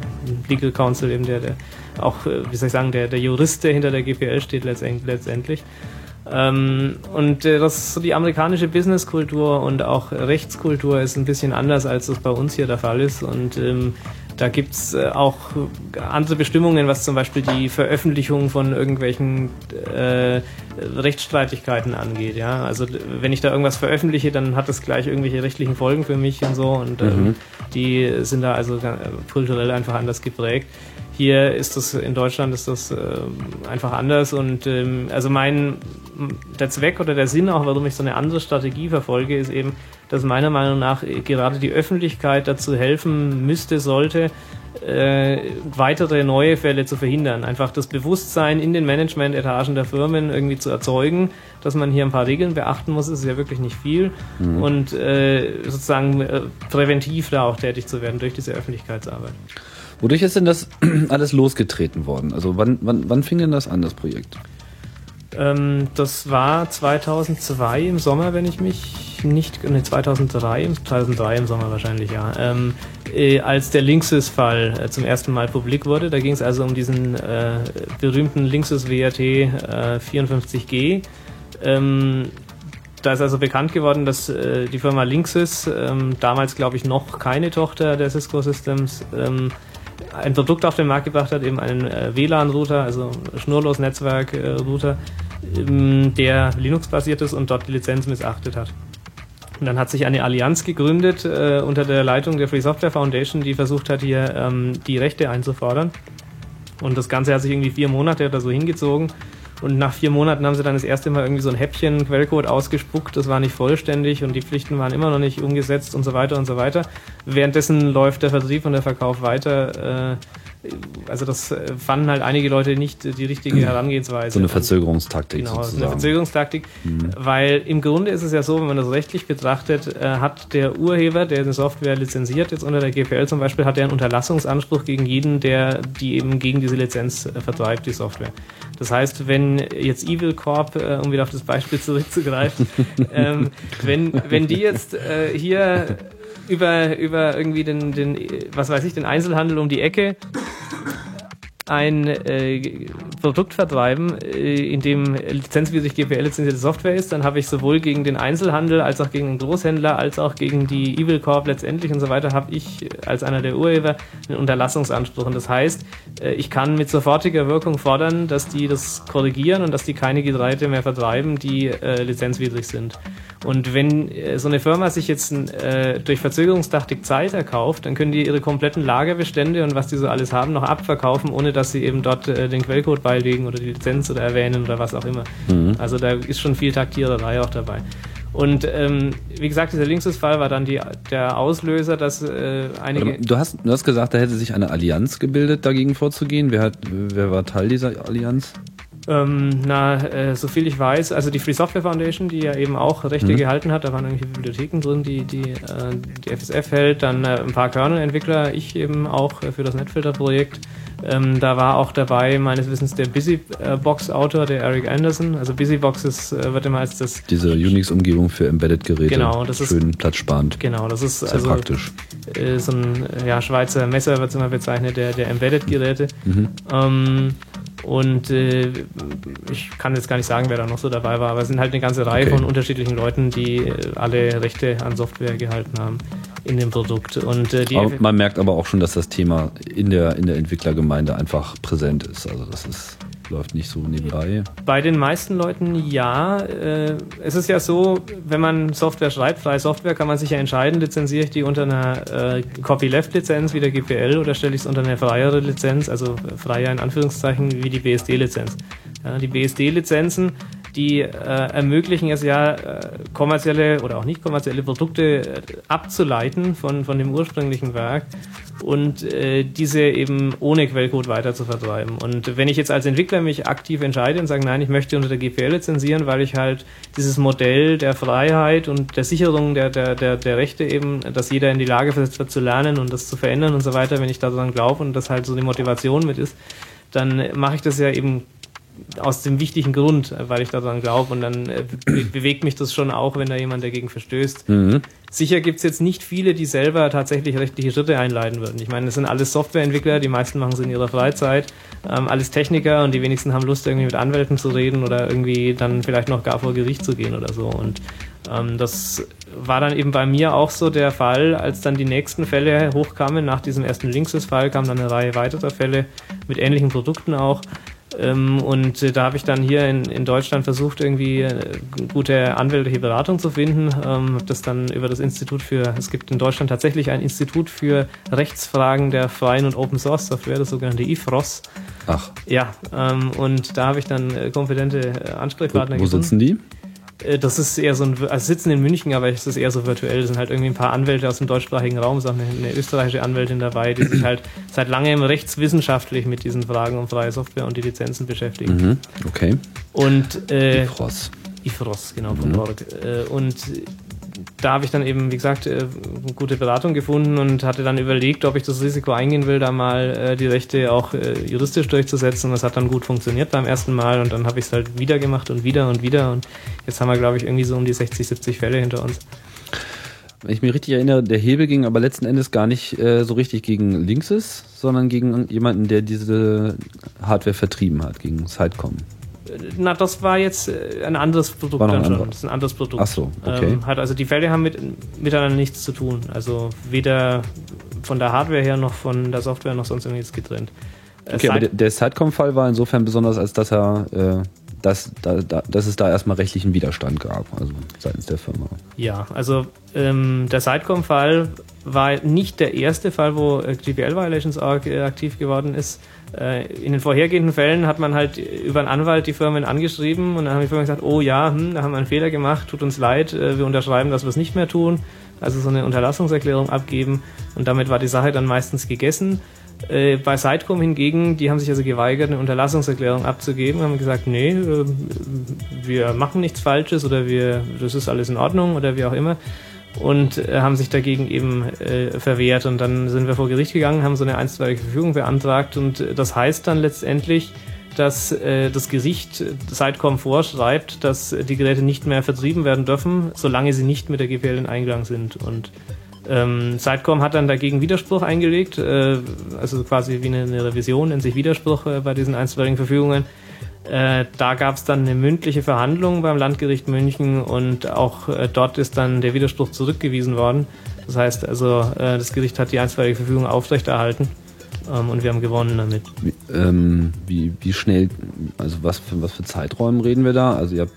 Legal Counsel, eben der, der auch, äh, wie soll ich sagen, der, der Jurist, der hinter der GPL steht letztend- letztendlich. Ähm, und äh, das so die amerikanische Businesskultur und auch Rechtskultur ist ein bisschen anders, als es bei uns hier der Fall ist. Und ähm, da gibt's äh, auch andere Bestimmungen, was zum Beispiel die Veröffentlichung von irgendwelchen äh, Rechtsstreitigkeiten angeht. Ja, also wenn ich da irgendwas veröffentliche, dann hat das gleich irgendwelche rechtlichen Folgen für mich und so. Und ähm, die sind da also ga- kulturell einfach anders geprägt. Hier ist das in Deutschland ist das ähm, einfach anders und ähm, also mein der Zweck oder der Sinn auch, warum ich so eine andere Strategie verfolge, ist eben, dass meiner Meinung nach äh, gerade die Öffentlichkeit dazu helfen müsste, sollte, äh, weitere neue Fälle zu verhindern. Einfach das Bewusstsein in den Management-Etagen der Firmen irgendwie zu erzeugen, dass man hier ein paar Regeln beachten muss, ist ja wirklich nicht viel. Und äh, sozusagen äh, präventiv da auch tätig zu werden durch diese Öffentlichkeitsarbeit. Wodurch ist denn das alles losgetreten worden? Also wann, wann, wann fing denn das an, das Projekt? Ähm, das war 2002 im Sommer, wenn ich mich nicht, ne, 2003, im- 2003 im Sommer wahrscheinlich, ja, ähm, äh, als der Linksys-Fall äh, zum ersten Mal publik wurde. Da ging es also um diesen äh, berühmten Linksys WRT äh, 54G. Ähm, da ist also bekannt geworden, dass äh, die Firma Linksys, ähm, damals glaube ich noch keine Tochter der Cisco Systems, ähm, ein Produkt auf den Markt gebracht hat, eben einen äh, WLAN-Router, also Schnurlos-Netzwerk-Router, ähm, der Linux-basiert ist und dort die Lizenz missachtet hat. Und dann hat sich eine Allianz gegründet äh, unter der Leitung der Free Software Foundation, die versucht hat, hier ähm, die Rechte einzufordern. Und das Ganze hat sich irgendwie vier Monate oder so hingezogen. Und nach vier Monaten haben sie dann das erste Mal irgendwie so ein Häppchen Quellcode ausgespuckt. Das war nicht vollständig und die Pflichten waren immer noch nicht umgesetzt und so weiter und so weiter. Währenddessen läuft der Vertrieb und der Verkauf weiter. Äh, also das äh, fanden halt einige Leute nicht die richtige Herangehensweise. So eine Verzögerungstaktik Genau, ist eine sozusagen. Verzögerungstaktik, weil im Grunde ist es ja so, wenn man das rechtlich betrachtet, äh, hat der Urheber, der eine Software lizenziert, jetzt unter der GPL zum Beispiel, hat er einen Unterlassungsanspruch gegen jeden, der die eben gegen diese Lizenz vertreibt, die Software. Das heißt, wenn jetzt Evil Corp, äh, um wieder auf das Beispiel zurückzugreifen, ähm, wenn, wenn die jetzt äh, hier über, über irgendwie den, den, was weiß ich, den Einzelhandel um die Ecke ein äh, Produkt vertreiben, äh, in dem lizenzwidrig GPL-lizenzierte Software ist, dann habe ich sowohl gegen den Einzelhandel als auch gegen den Großhändler als auch gegen die Evil Corp letztendlich und so weiter, habe ich als einer der Urheber einen Unterlassungsanspruch. Und das heißt, äh, ich kann mit sofortiger Wirkung fordern, dass die das korrigieren und dass die keine Geräte mehr vertreiben, die äh, lizenzwidrig sind. Und wenn äh, so eine Firma sich jetzt äh, durch Verzögerungstaktik Zeit erkauft, dann können die ihre kompletten Lagerbestände und was die so alles haben noch abverkaufen, ohne dass sie eben dort äh, den Quellcode beilegen oder die Lizenz oder erwähnen oder was auch immer. Mhm. Also da ist schon viel Taktiererei auch dabei. Und ähm, wie gesagt, dieser Linksys-Fall war dann die, der Auslöser, dass äh, einige. Du hast, du hast gesagt, da hätte sich eine Allianz gebildet, dagegen vorzugehen. Wer, hat, wer war Teil dieser Allianz? Ähm, na, äh, so viel ich weiß, also die Free Software Foundation, die ja eben auch Rechte mhm. gehalten hat, da waren irgendwelche Bibliotheken drin, die die, äh, die FSF hält, dann äh, ein paar Kernel-Entwickler, ich eben auch äh, für das Netfilter-Projekt. Ähm, da war auch dabei, meines Wissens, der Busybox-Autor, der Eric Anderson. Also Busybox ist, äh, wird immer als das... Diese Unix-Umgebung für Embedded-Geräte. Genau, das ist... Schön platzsparend. Genau, das ist Sehr also... praktisch. Äh, so ein ja, Schweizer Messer wird es immer bezeichnet, der, der Embedded-Geräte. Mhm. Ähm, und äh, ich kann jetzt gar nicht sagen, wer da noch so dabei war, aber es sind halt eine ganze Reihe okay. von unterschiedlichen Leuten, die äh, alle Rechte an Software gehalten haben in dem Produkt. Und, äh, die man merkt aber auch schon, dass das Thema in der, in der Entwicklergemeinde einfach präsent ist. Also das ist läuft nicht so nebenbei. Bei den meisten Leuten ja. Äh, es ist ja so, wenn man Software schreibt, freie Software, kann man sich ja entscheiden, lizenziere ich die unter einer äh, Copyleft-Lizenz wie der GPL oder stelle ich es unter eine freiere Lizenz, also freier in Anführungszeichen wie die BSD-Lizenz. Ja, die BSD-Lizenzen die äh, ermöglichen es ja, äh, kommerzielle oder auch nicht kommerzielle Produkte äh, abzuleiten von, von dem ursprünglichen Werk und äh, diese eben ohne Quellcode weiter zu vertreiben. Und wenn ich jetzt als Entwickler mich aktiv entscheide und sage, nein, ich möchte unter der GPL lizenzieren, weil ich halt dieses Modell der Freiheit und der Sicherung der, der, der, der Rechte eben, dass jeder in die Lage versetzt wird zu lernen und das zu verändern und so weiter, wenn ich daran glaube und das halt so die Motivation mit ist, dann mache ich das ja eben aus dem wichtigen Grund, weil ich daran glaube und dann äh, bewegt mich das schon auch, wenn da jemand dagegen verstößt. Mhm. Sicher gibt's jetzt nicht viele, die selber tatsächlich rechtliche Schritte einleiten würden. Ich meine, das sind alles Softwareentwickler, die meisten machen es in ihrer Freizeit, ähm, alles Techniker und die wenigsten haben Lust, irgendwie mit Anwälten zu reden oder irgendwie dann vielleicht noch gar vor Gericht zu gehen oder so. Und ähm, das war dann eben bei mir auch so der Fall, als dann die nächsten Fälle hochkamen. Nach diesem ersten Linksys-Fall kam dann eine Reihe weiterer Fälle mit ähnlichen Produkten auch. Ähm, und äh, da habe ich dann hier in, in Deutschland versucht, irgendwie äh, gute anwältliche Beratung zu finden. Ähm, habe das dann über das Institut für, es gibt in Deutschland tatsächlich ein Institut für Rechtsfragen der freien und Open Source Software, das sogenannte IFROS. Ach. Ja, ähm, und da habe ich dann äh, kompetente äh, Ansprechpartner wo, wo gefunden. Wo sitzen die? Äh, das ist eher so ein, also sitzen in München, aber es ist eher so virtuell. Es sind halt irgendwie ein paar Anwälte aus dem deutschsprachigen Raum, auch eine, eine, österreichische Anwältin dabei, die sich halt seit langem rechtswissenschaftlich mit diesen Fragen um freie Software und die Lizenzen beschäftigen. Mhm, okay. Und äh, IFROS. IFROS, genau, von mhm. dort. Äh, und da habe ich dann eben, wie gesagt, äh, gute Beratung gefunden und hatte dann überlegt, ob ich das Risiko eingehen will, da mal äh, die Rechte auch äh, juristisch durchzusetzen. Das hat dann gut funktioniert beim ersten Mal und dann habe ich es halt wieder gemacht und wieder und wieder und jetzt haben wir, glaube ich, irgendwie so um die 60, 70 Fälle hinter uns. Wenn ich mich richtig erinnere, der Hebel ging aber letzten Endes gar nicht äh, so richtig gegen Linksys, sondern gegen jemanden, der diese Hardware vertrieben hat, gegen Sidecom. Na, das war jetzt äh, ein anderes Produkt dann schon. Das ist ein anderes Produkt. Ach so, okay. Ähm, hat also die Fälle haben mit, miteinander nichts zu tun. Also weder von der Hardware her noch von der Software noch sonst irgendwas getrennt. Äh, okay, aber der, der Sidecom-Fall war insofern besonders, als dass er äh, dass, da, da, dass es da erstmal rechtlichen Widerstand gab, also seitens der Firma. Ja, also ähm, der Sidecom-Fall war nicht der erste Fall, wo äh, GPL Violations äh, aktiv geworden ist. Äh, in den vorhergehenden Fällen hat man halt über einen Anwalt die Firmen angeschrieben und dann haben die Firmen gesagt, oh ja, hm, da haben wir einen Fehler gemacht, tut uns leid, äh, wir unterschreiben, dass wir es nicht mehr tun. Also so eine Unterlassungserklärung abgeben und damit war die Sache dann meistens gegessen. Äh, bei Sitecom hingegen, die haben sich also geweigert, eine Unterlassungserklärung abzugeben, haben gesagt, nee, wir machen nichts Falsches oder wir, das ist alles in Ordnung oder wie auch immer und äh, haben sich dagegen eben äh, verwehrt. Und dann sind wir vor Gericht gegangen, haben so eine einstweilige Verfügung beantragt und äh, das heißt dann letztendlich, dass äh, das Gericht Sitecom vorschreibt, dass die Geräte nicht mehr vertrieben werden dürfen, solange sie nicht mit der GPL in Einklang sind. Und Ähm, Sitecom hat dann dagegen Widerspruch eingelegt, äh, also quasi wie eine, eine Revision in sich Widerspruch äh, bei diesen einstweiligen Verfügungen. Äh, da gab es dann eine mündliche Verhandlung beim Landgericht München und auch äh, dort ist dann der Widerspruch zurückgewiesen worden. Das heißt also, äh, das Gericht hat die einstweilige Verfügung aufrechterhalten ähm, und wir haben gewonnen damit. Wie, ähm, wie, wie schnell, also was für, was für Zeiträumen reden wir da? Also ihr habt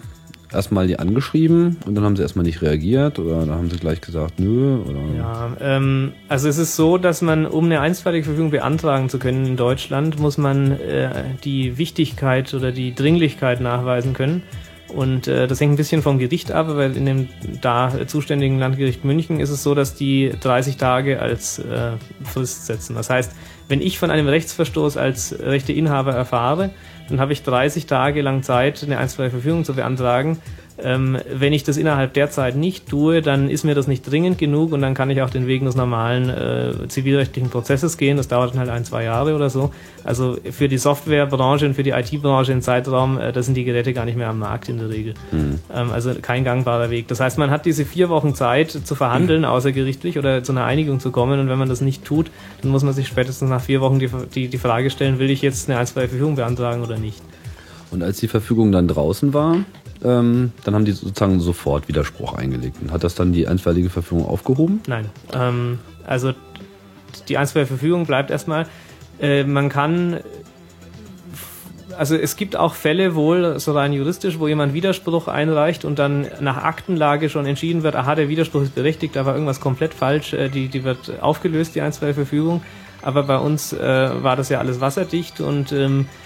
erstmal die angeschrieben und dann haben sie erstmal nicht reagiert oder dann haben sie gleich gesagt, nö? Oder? Ja, ähm, also es ist so, dass man, um eine einstweilige Verfügung beantragen zu können in Deutschland, muss man äh, die Wichtigkeit oder die Dringlichkeit nachweisen können. Und äh, das hängt ein bisschen vom Gericht ab, weil in dem da zuständigen Landgericht München ist es so, dass die 30 Tage als äh, Frist setzen. Das heißt, wenn ich von einem Rechtsverstoß als Rechteinhaber erfahre, dann habe ich 30 Tage lang Zeit, eine einstweilige Verfügung zu beantragen. Ähm, wenn ich das innerhalb der Zeit nicht tue, dann ist mir das nicht dringend genug und dann kann ich auch den Wegen des normalen äh, zivilrechtlichen Prozesses gehen. Das dauert dann halt ein, zwei Jahre oder so. Also für die Softwarebranche und für die IT-Branche im Zeitraum, äh, da sind die Geräte gar nicht mehr am Markt in der Regel. Mhm. Ähm, also kein gangbarer Weg. Das heißt, man hat diese vier Wochen Zeit zu verhandeln, mhm. außergerichtlich oder zu einer Einigung zu kommen und wenn man das nicht tut, dann muss man sich spätestens nach vier Wochen die, die, die Frage stellen, will ich jetzt eine einstweilige Verfügung beantragen oder nicht. Und als die Verfügung dann draußen war, ähm, dann haben die sozusagen sofort Widerspruch eingelegt. Und hat das dann die einstweilige Verfügung aufgehoben? Nein. Ähm, also die einstweilige Verfügung bleibt erstmal. Äh, man kann also es gibt auch Fälle wohl, so rein juristisch, wo jemand Widerspruch einreicht und dann nach Aktenlage schon entschieden wird, aha, der Widerspruch ist berechtigt, da war irgendwas komplett falsch, äh, die, die wird aufgelöst, die einstweilige Verfügung. Aber bei uns äh, war das ja alles wasserdicht und ähm, äh,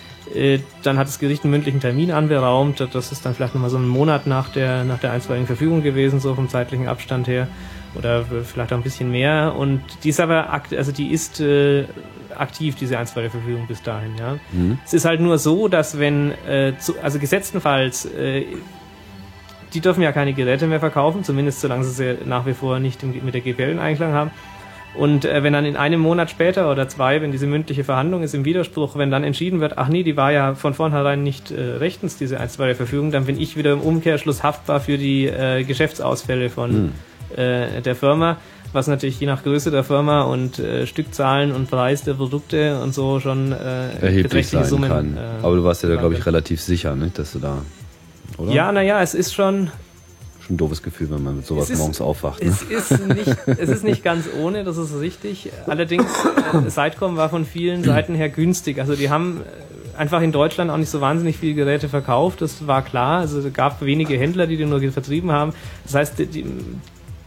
dann hat das Gericht einen mündlichen Termin anberaumt. Das ist dann vielleicht nochmal so ein Monat nach der, nach der einstweiligen Verfügung gewesen, so vom zeitlichen Abstand her. Oder vielleicht auch ein bisschen mehr. Und die ist aber, also die ist äh, aktiv, diese einstweilige Verfügung bis dahin, ja. Mhm. Es ist halt nur so, dass wenn, äh, zu, also gesetztenfalls, äh, die dürfen ja keine Geräte mehr verkaufen, zumindest solange sie sie nach wie vor nicht mit der GPL in Einklang haben. Und äh, wenn dann in einem Monat später oder zwei, wenn diese mündliche Verhandlung ist im Widerspruch, wenn dann entschieden wird, ach nee, die war ja von vornherein nicht äh, rechtens, diese einstweilige Verfügung, dann bin ich wieder im Umkehrschluss haftbar für die äh, Geschäftsausfälle von hm. äh, der Firma, was natürlich je nach Größe der Firma und äh, Stückzahlen und Preis der Produkte und so schon äh, erheblich sein Summen, kann. Äh, Aber du warst ja da, glaube ich, relativ sicher, nicht, dass du da, oder? Ja, naja, es ist schon schon ein doofes Gefühl, wenn man mit sowas ist, morgens aufwacht. Ne? Es, ist nicht, es ist nicht ganz ohne, das ist richtig. Allerdings, äh, Sitecom war von vielen Seiten her günstig. Also die haben äh, einfach in Deutschland auch nicht so wahnsinnig viele Geräte verkauft, das war klar. Also es gab wenige Händler, die die nur vertrieben haben. Das heißt, die,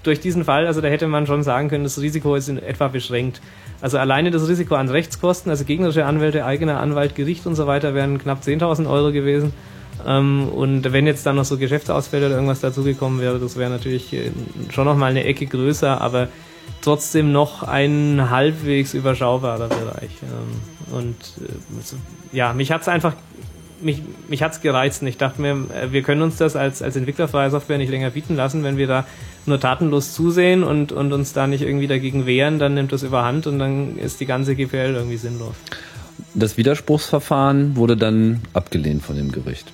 durch diesen Fall, also da hätte man schon sagen können, das Risiko ist in etwa beschränkt. Also alleine das Risiko an Rechtskosten, also gegnerische Anwälte, eigener Anwalt, Gericht und so weiter, wären knapp 10.000 Euro gewesen. Ähm, und wenn jetzt dann noch so Geschäftsausfälle oder irgendwas dazugekommen wäre, das wäre natürlich äh, schon nochmal eine Ecke größer, aber trotzdem noch ein halbwegs überschaubarer Bereich. Ähm, und äh, ja, mich hat's einfach mich, mich hat's gereizt und ich dachte mir, äh, wir können uns das als, als entwicklerfreie Software nicht länger bieten lassen, wenn wir da nur tatenlos zusehen und, und uns da nicht irgendwie dagegen wehren, dann nimmt das überhand und dann ist die ganze GPL irgendwie sinnlos. Das Widerspruchsverfahren wurde dann abgelehnt von dem Gericht.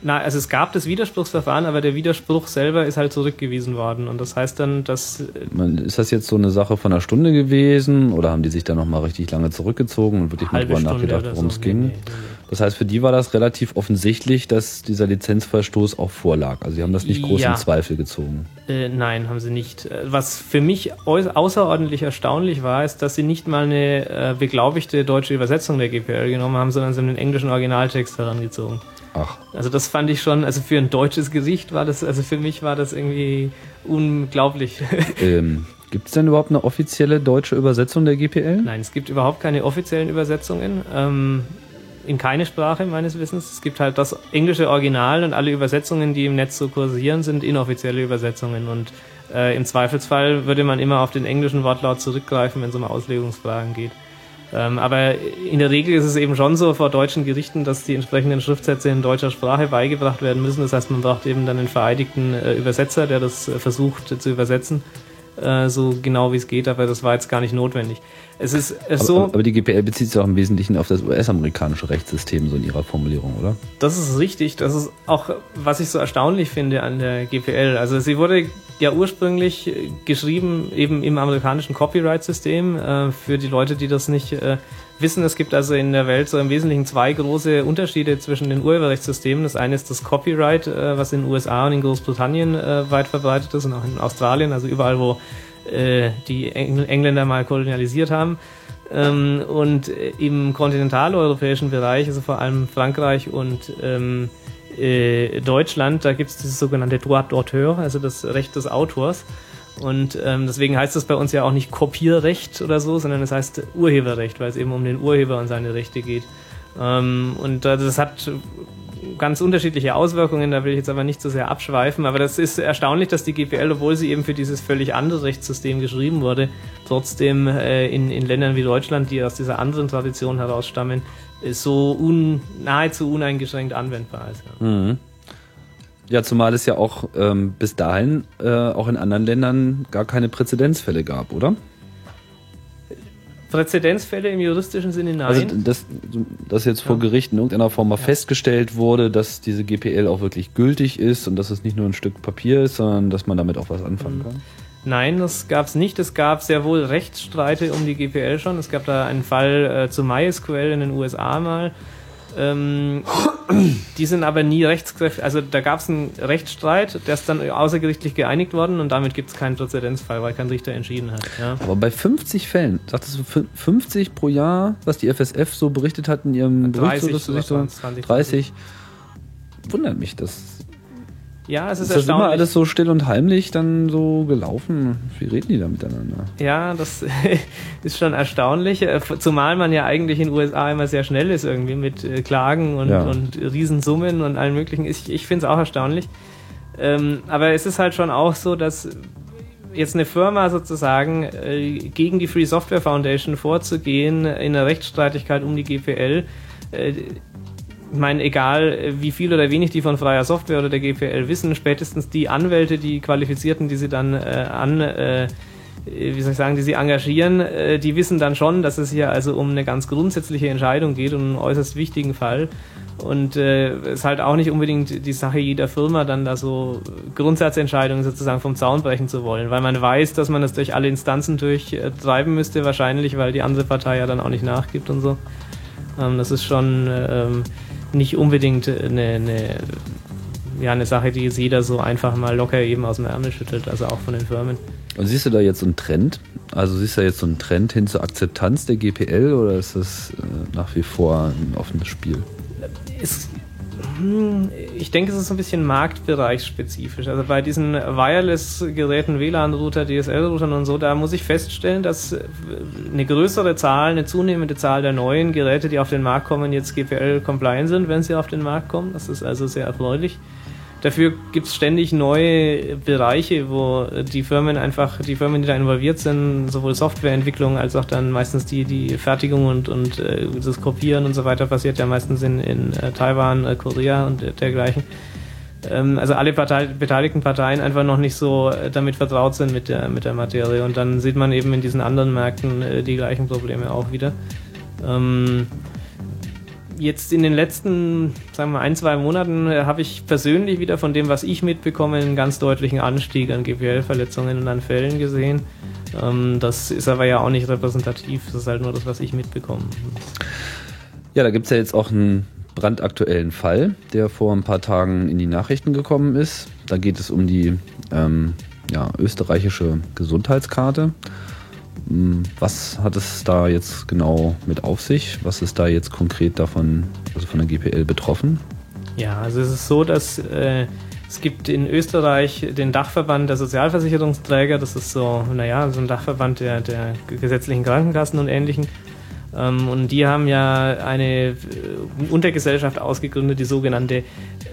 Na, also es gab das Widerspruchsverfahren, aber der Widerspruch selber ist halt zurückgewiesen worden. Und das heißt dann, dass. Äh, ist das jetzt so eine Sache von einer Stunde gewesen oder haben die sich da nochmal richtig lange zurückgezogen und wirklich mal drüber nachgedacht, worum es ging? Nee, nee, nee. Das heißt, für die war das relativ offensichtlich, dass dieser Lizenzverstoß auch vorlag. Also sie haben das nicht groß ja. in Zweifel gezogen. Äh, nein, haben sie nicht. Äh, was für mich außerordentlich erstaunlich war, ist, dass sie nicht mal eine äh, beglaubigte deutsche Übersetzung der GPL genommen haben, sondern sie haben den englischen Originaltext herangezogen. Ach. Also das fand ich schon, also für ein deutsches Gericht war das, also für mich war das irgendwie unglaublich. Ähm, gibt es denn überhaupt eine offizielle deutsche Übersetzung der GPL? Nein, es gibt überhaupt keine offiziellen Übersetzungen. Ähm, in keine Sprache meines Wissens. Es gibt halt das englische Original und alle Übersetzungen, die im Netz so kursieren, sind inoffizielle Übersetzungen. Und äh, im Zweifelsfall würde man immer auf den englischen Wortlaut zurückgreifen, wenn es um Auslegungsfragen geht. Ähm, aber in der Regel ist es eben schon so vor deutschen Gerichten, dass die entsprechenden Schriftsätze in deutscher Sprache beigebracht werden müssen. Das heißt, man braucht eben dann einen vereidigten äh, Übersetzer, der das äh, versucht äh, zu übersetzen, äh, so genau wie es geht. Aber das war jetzt gar nicht notwendig. Es ist so. Aber, aber, die GPL bezieht sich auch im Wesentlichen auf das US-amerikanische Rechtssystem, so in ihrer Formulierung, oder? Das ist richtig. Das ist auch, was ich so erstaunlich finde an der GPL. Also sie wurde ja ursprünglich geschrieben eben im amerikanischen Copyright-System. Äh, für die Leute, die das nicht äh, wissen, es gibt also in der Welt so im Wesentlichen zwei große Unterschiede zwischen den Urheberrechtssystemen. Das eine ist das Copyright, äh, was in den USA und in Großbritannien äh, weit verbreitet ist und auch in Australien, also überall, wo äh, die Engl Engländer mal kolonialisiert haben. Ähm, und im kontinentaleuropäischen Bereich, also vor allem Frankreich und ähm, äh, Deutschland, da gibt es dieses sogenannte Droit d'auteur, also das Recht des Autors. Und ähm, deswegen heißt das bei uns ja auch nicht Kopierrecht oder so, sondern es heißt Urheberrecht, weil es eben um den Urheber und seine Rechte geht. Ähm, und äh, das hat ganz unterschiedliche Auswirkungen, da will ich jetzt aber nicht so sehr abschweifen, aber das ist erstaunlich, dass die GPL, obwohl sie eben für dieses völlig andere Rechtssystem geschrieben wurde, trotzdem äh, in, in Ländern wie Deutschland, die aus dieser anderen Tradition herausstammen, so un, nahezu uneingeschränkt anwendbar ist. Mhm. Ja, zumal es ja auch ähm, bis dahin äh, auch in anderen Ländern gar keine Präzedenzfälle gab, oder? Präzedenzfälle im juristischen Sinne nein. Also dass, dass jetzt vor. Gericht in irgendeiner Form mal ja. festgestellt wurde, dass diese GPL auch wirklich gültig ist und dass es nicht nur ein Stück Papier ist, sondern dass man damit auch was anfangen mhm. kann. Nein, das gab es nicht. Es gab sehr wohl Rechtsstreite um die GPL schon. Es gab da einen Fall äh, zu MySQL in den USA mal. Ähm, die sind aber nie rechtskräftig. Also da gab es einen Rechtsstreit, der ist dann außergerichtlich geeinigt worden und damit gibt es keinen Präzedenzfall, weil kein Richter entschieden hat. Ja. Aber bei 50 Fällen, sagtest du 50 pro Jahr, was die FSF so berichtet hat in ihrem 30, Bericht, so, 20, 30, wundert mich das ja, es ist, ist das immer alles so still und heimlich dann so gelaufen? Wie reden die da miteinander? Ja, das ist schon erstaunlich. Äh, zumal man ja eigentlich in den USA immer sehr schnell ist irgendwie mit äh, Klagen und, ja. und Riesensummen und allen möglichen. Ich, ich finde es auch erstaunlich. Ähm, aber es ist halt schon auch so, dass jetzt eine Firma sozusagen äh, gegen die Free Software Foundation vorzugehen in einer Rechtsstreitigkeit um die GPL, ich meine, egal äh, wie viel oder wenig die von freier Software oder der GPL wissen, spätestens die Anwälte, die Qualifizierten, die sie dann äh, an, äh, wie soll ich sagen, die sie engagieren, äh, die wissen dann schon, dass es hier also um eine ganz grundsätzliche Entscheidung geht und einen äußerst wichtigen Fall. Und äh, ist halt auch nicht unbedingt die Sache jeder Firma, dann da so Grundsatzentscheidungen sozusagen vom Zaun brechen zu wollen, weil man weiß, dass man das durch alle Instanzen durchtreiben müsste, wahrscheinlich, weil die andere Partei ja dann auch nicht nachgibt und so. Ähm, das ist schon ähm, nicht unbedingt eine, eine, ja, eine Sache, die jeder so einfach mal locker eben aus dem Ärmel schüttelt, also auch von den Firmen. Und siehst du da jetzt so einen Trend? Also siehst du da jetzt so einen Trend hin zur Akzeptanz der GPL oder ist das äh, nach wie vor ein offenes Spiel? Es ich denke, es ist ein bisschen marktbereichsspezifisch. Also bei diesen Wireless-Geräten, WLAN-Router, DSL-Routern und so, da muss ich feststellen, dass eine größere Zahl, eine zunehmende Zahl der neuen Geräte, die auf den Markt kommen, jetzt GPL-compliant sind, wenn sie auf den Markt kommen. Das ist also sehr erfreulich. Dafür gibt es ständig neue Bereiche, wo die Firmen einfach, die Firmen, die da involviert sind, sowohl Softwareentwicklung als auch dann meistens die, die Fertigung und, und äh, das Kopieren und so weiter passiert ja meistens in, in äh, Taiwan, äh, Korea und dergleichen. Ähm, also alle Partei, beteiligten Parteien einfach noch nicht so äh, damit vertraut sind mit der, mit der Materie. Und dann sieht man eben in diesen anderen Märkten äh, die gleichen Probleme auch wieder. Ähm, jetzt in den letzten, sagen wir, ein, zwei Monaten äh, habe ich persönlich wieder von dem, was ich mitbekomme, einen ganz deutlichen Anstieg an GPL-Verletzungen und an Fällen gesehen. Ähm, das ist aber ja auch nicht repräsentativ, das ist halt nur das, was ich mitbekomme. Ja, da gibt es ja jetzt auch einen brandaktuellen Fall, der vor ein paar Tagen in die Nachrichten gekommen ist. Da geht es um die ähm, ja, österreichische Gesundheitskarte. Hm, was hat es da jetzt genau mit auf sich? Was ist da jetzt konkret davon, also von der GPL betroffen? Ja, also es ist so, dass äh, es gibt in Österreich den Dachverband der Sozialversicherungsträger. Das ist so, naja, so ein Dachverband der, der gesetzlichen Krankenkassen und ähnlichen. Ähm, und die haben ja eine äh, Untergesellschaft ausgegründet, die sogenannte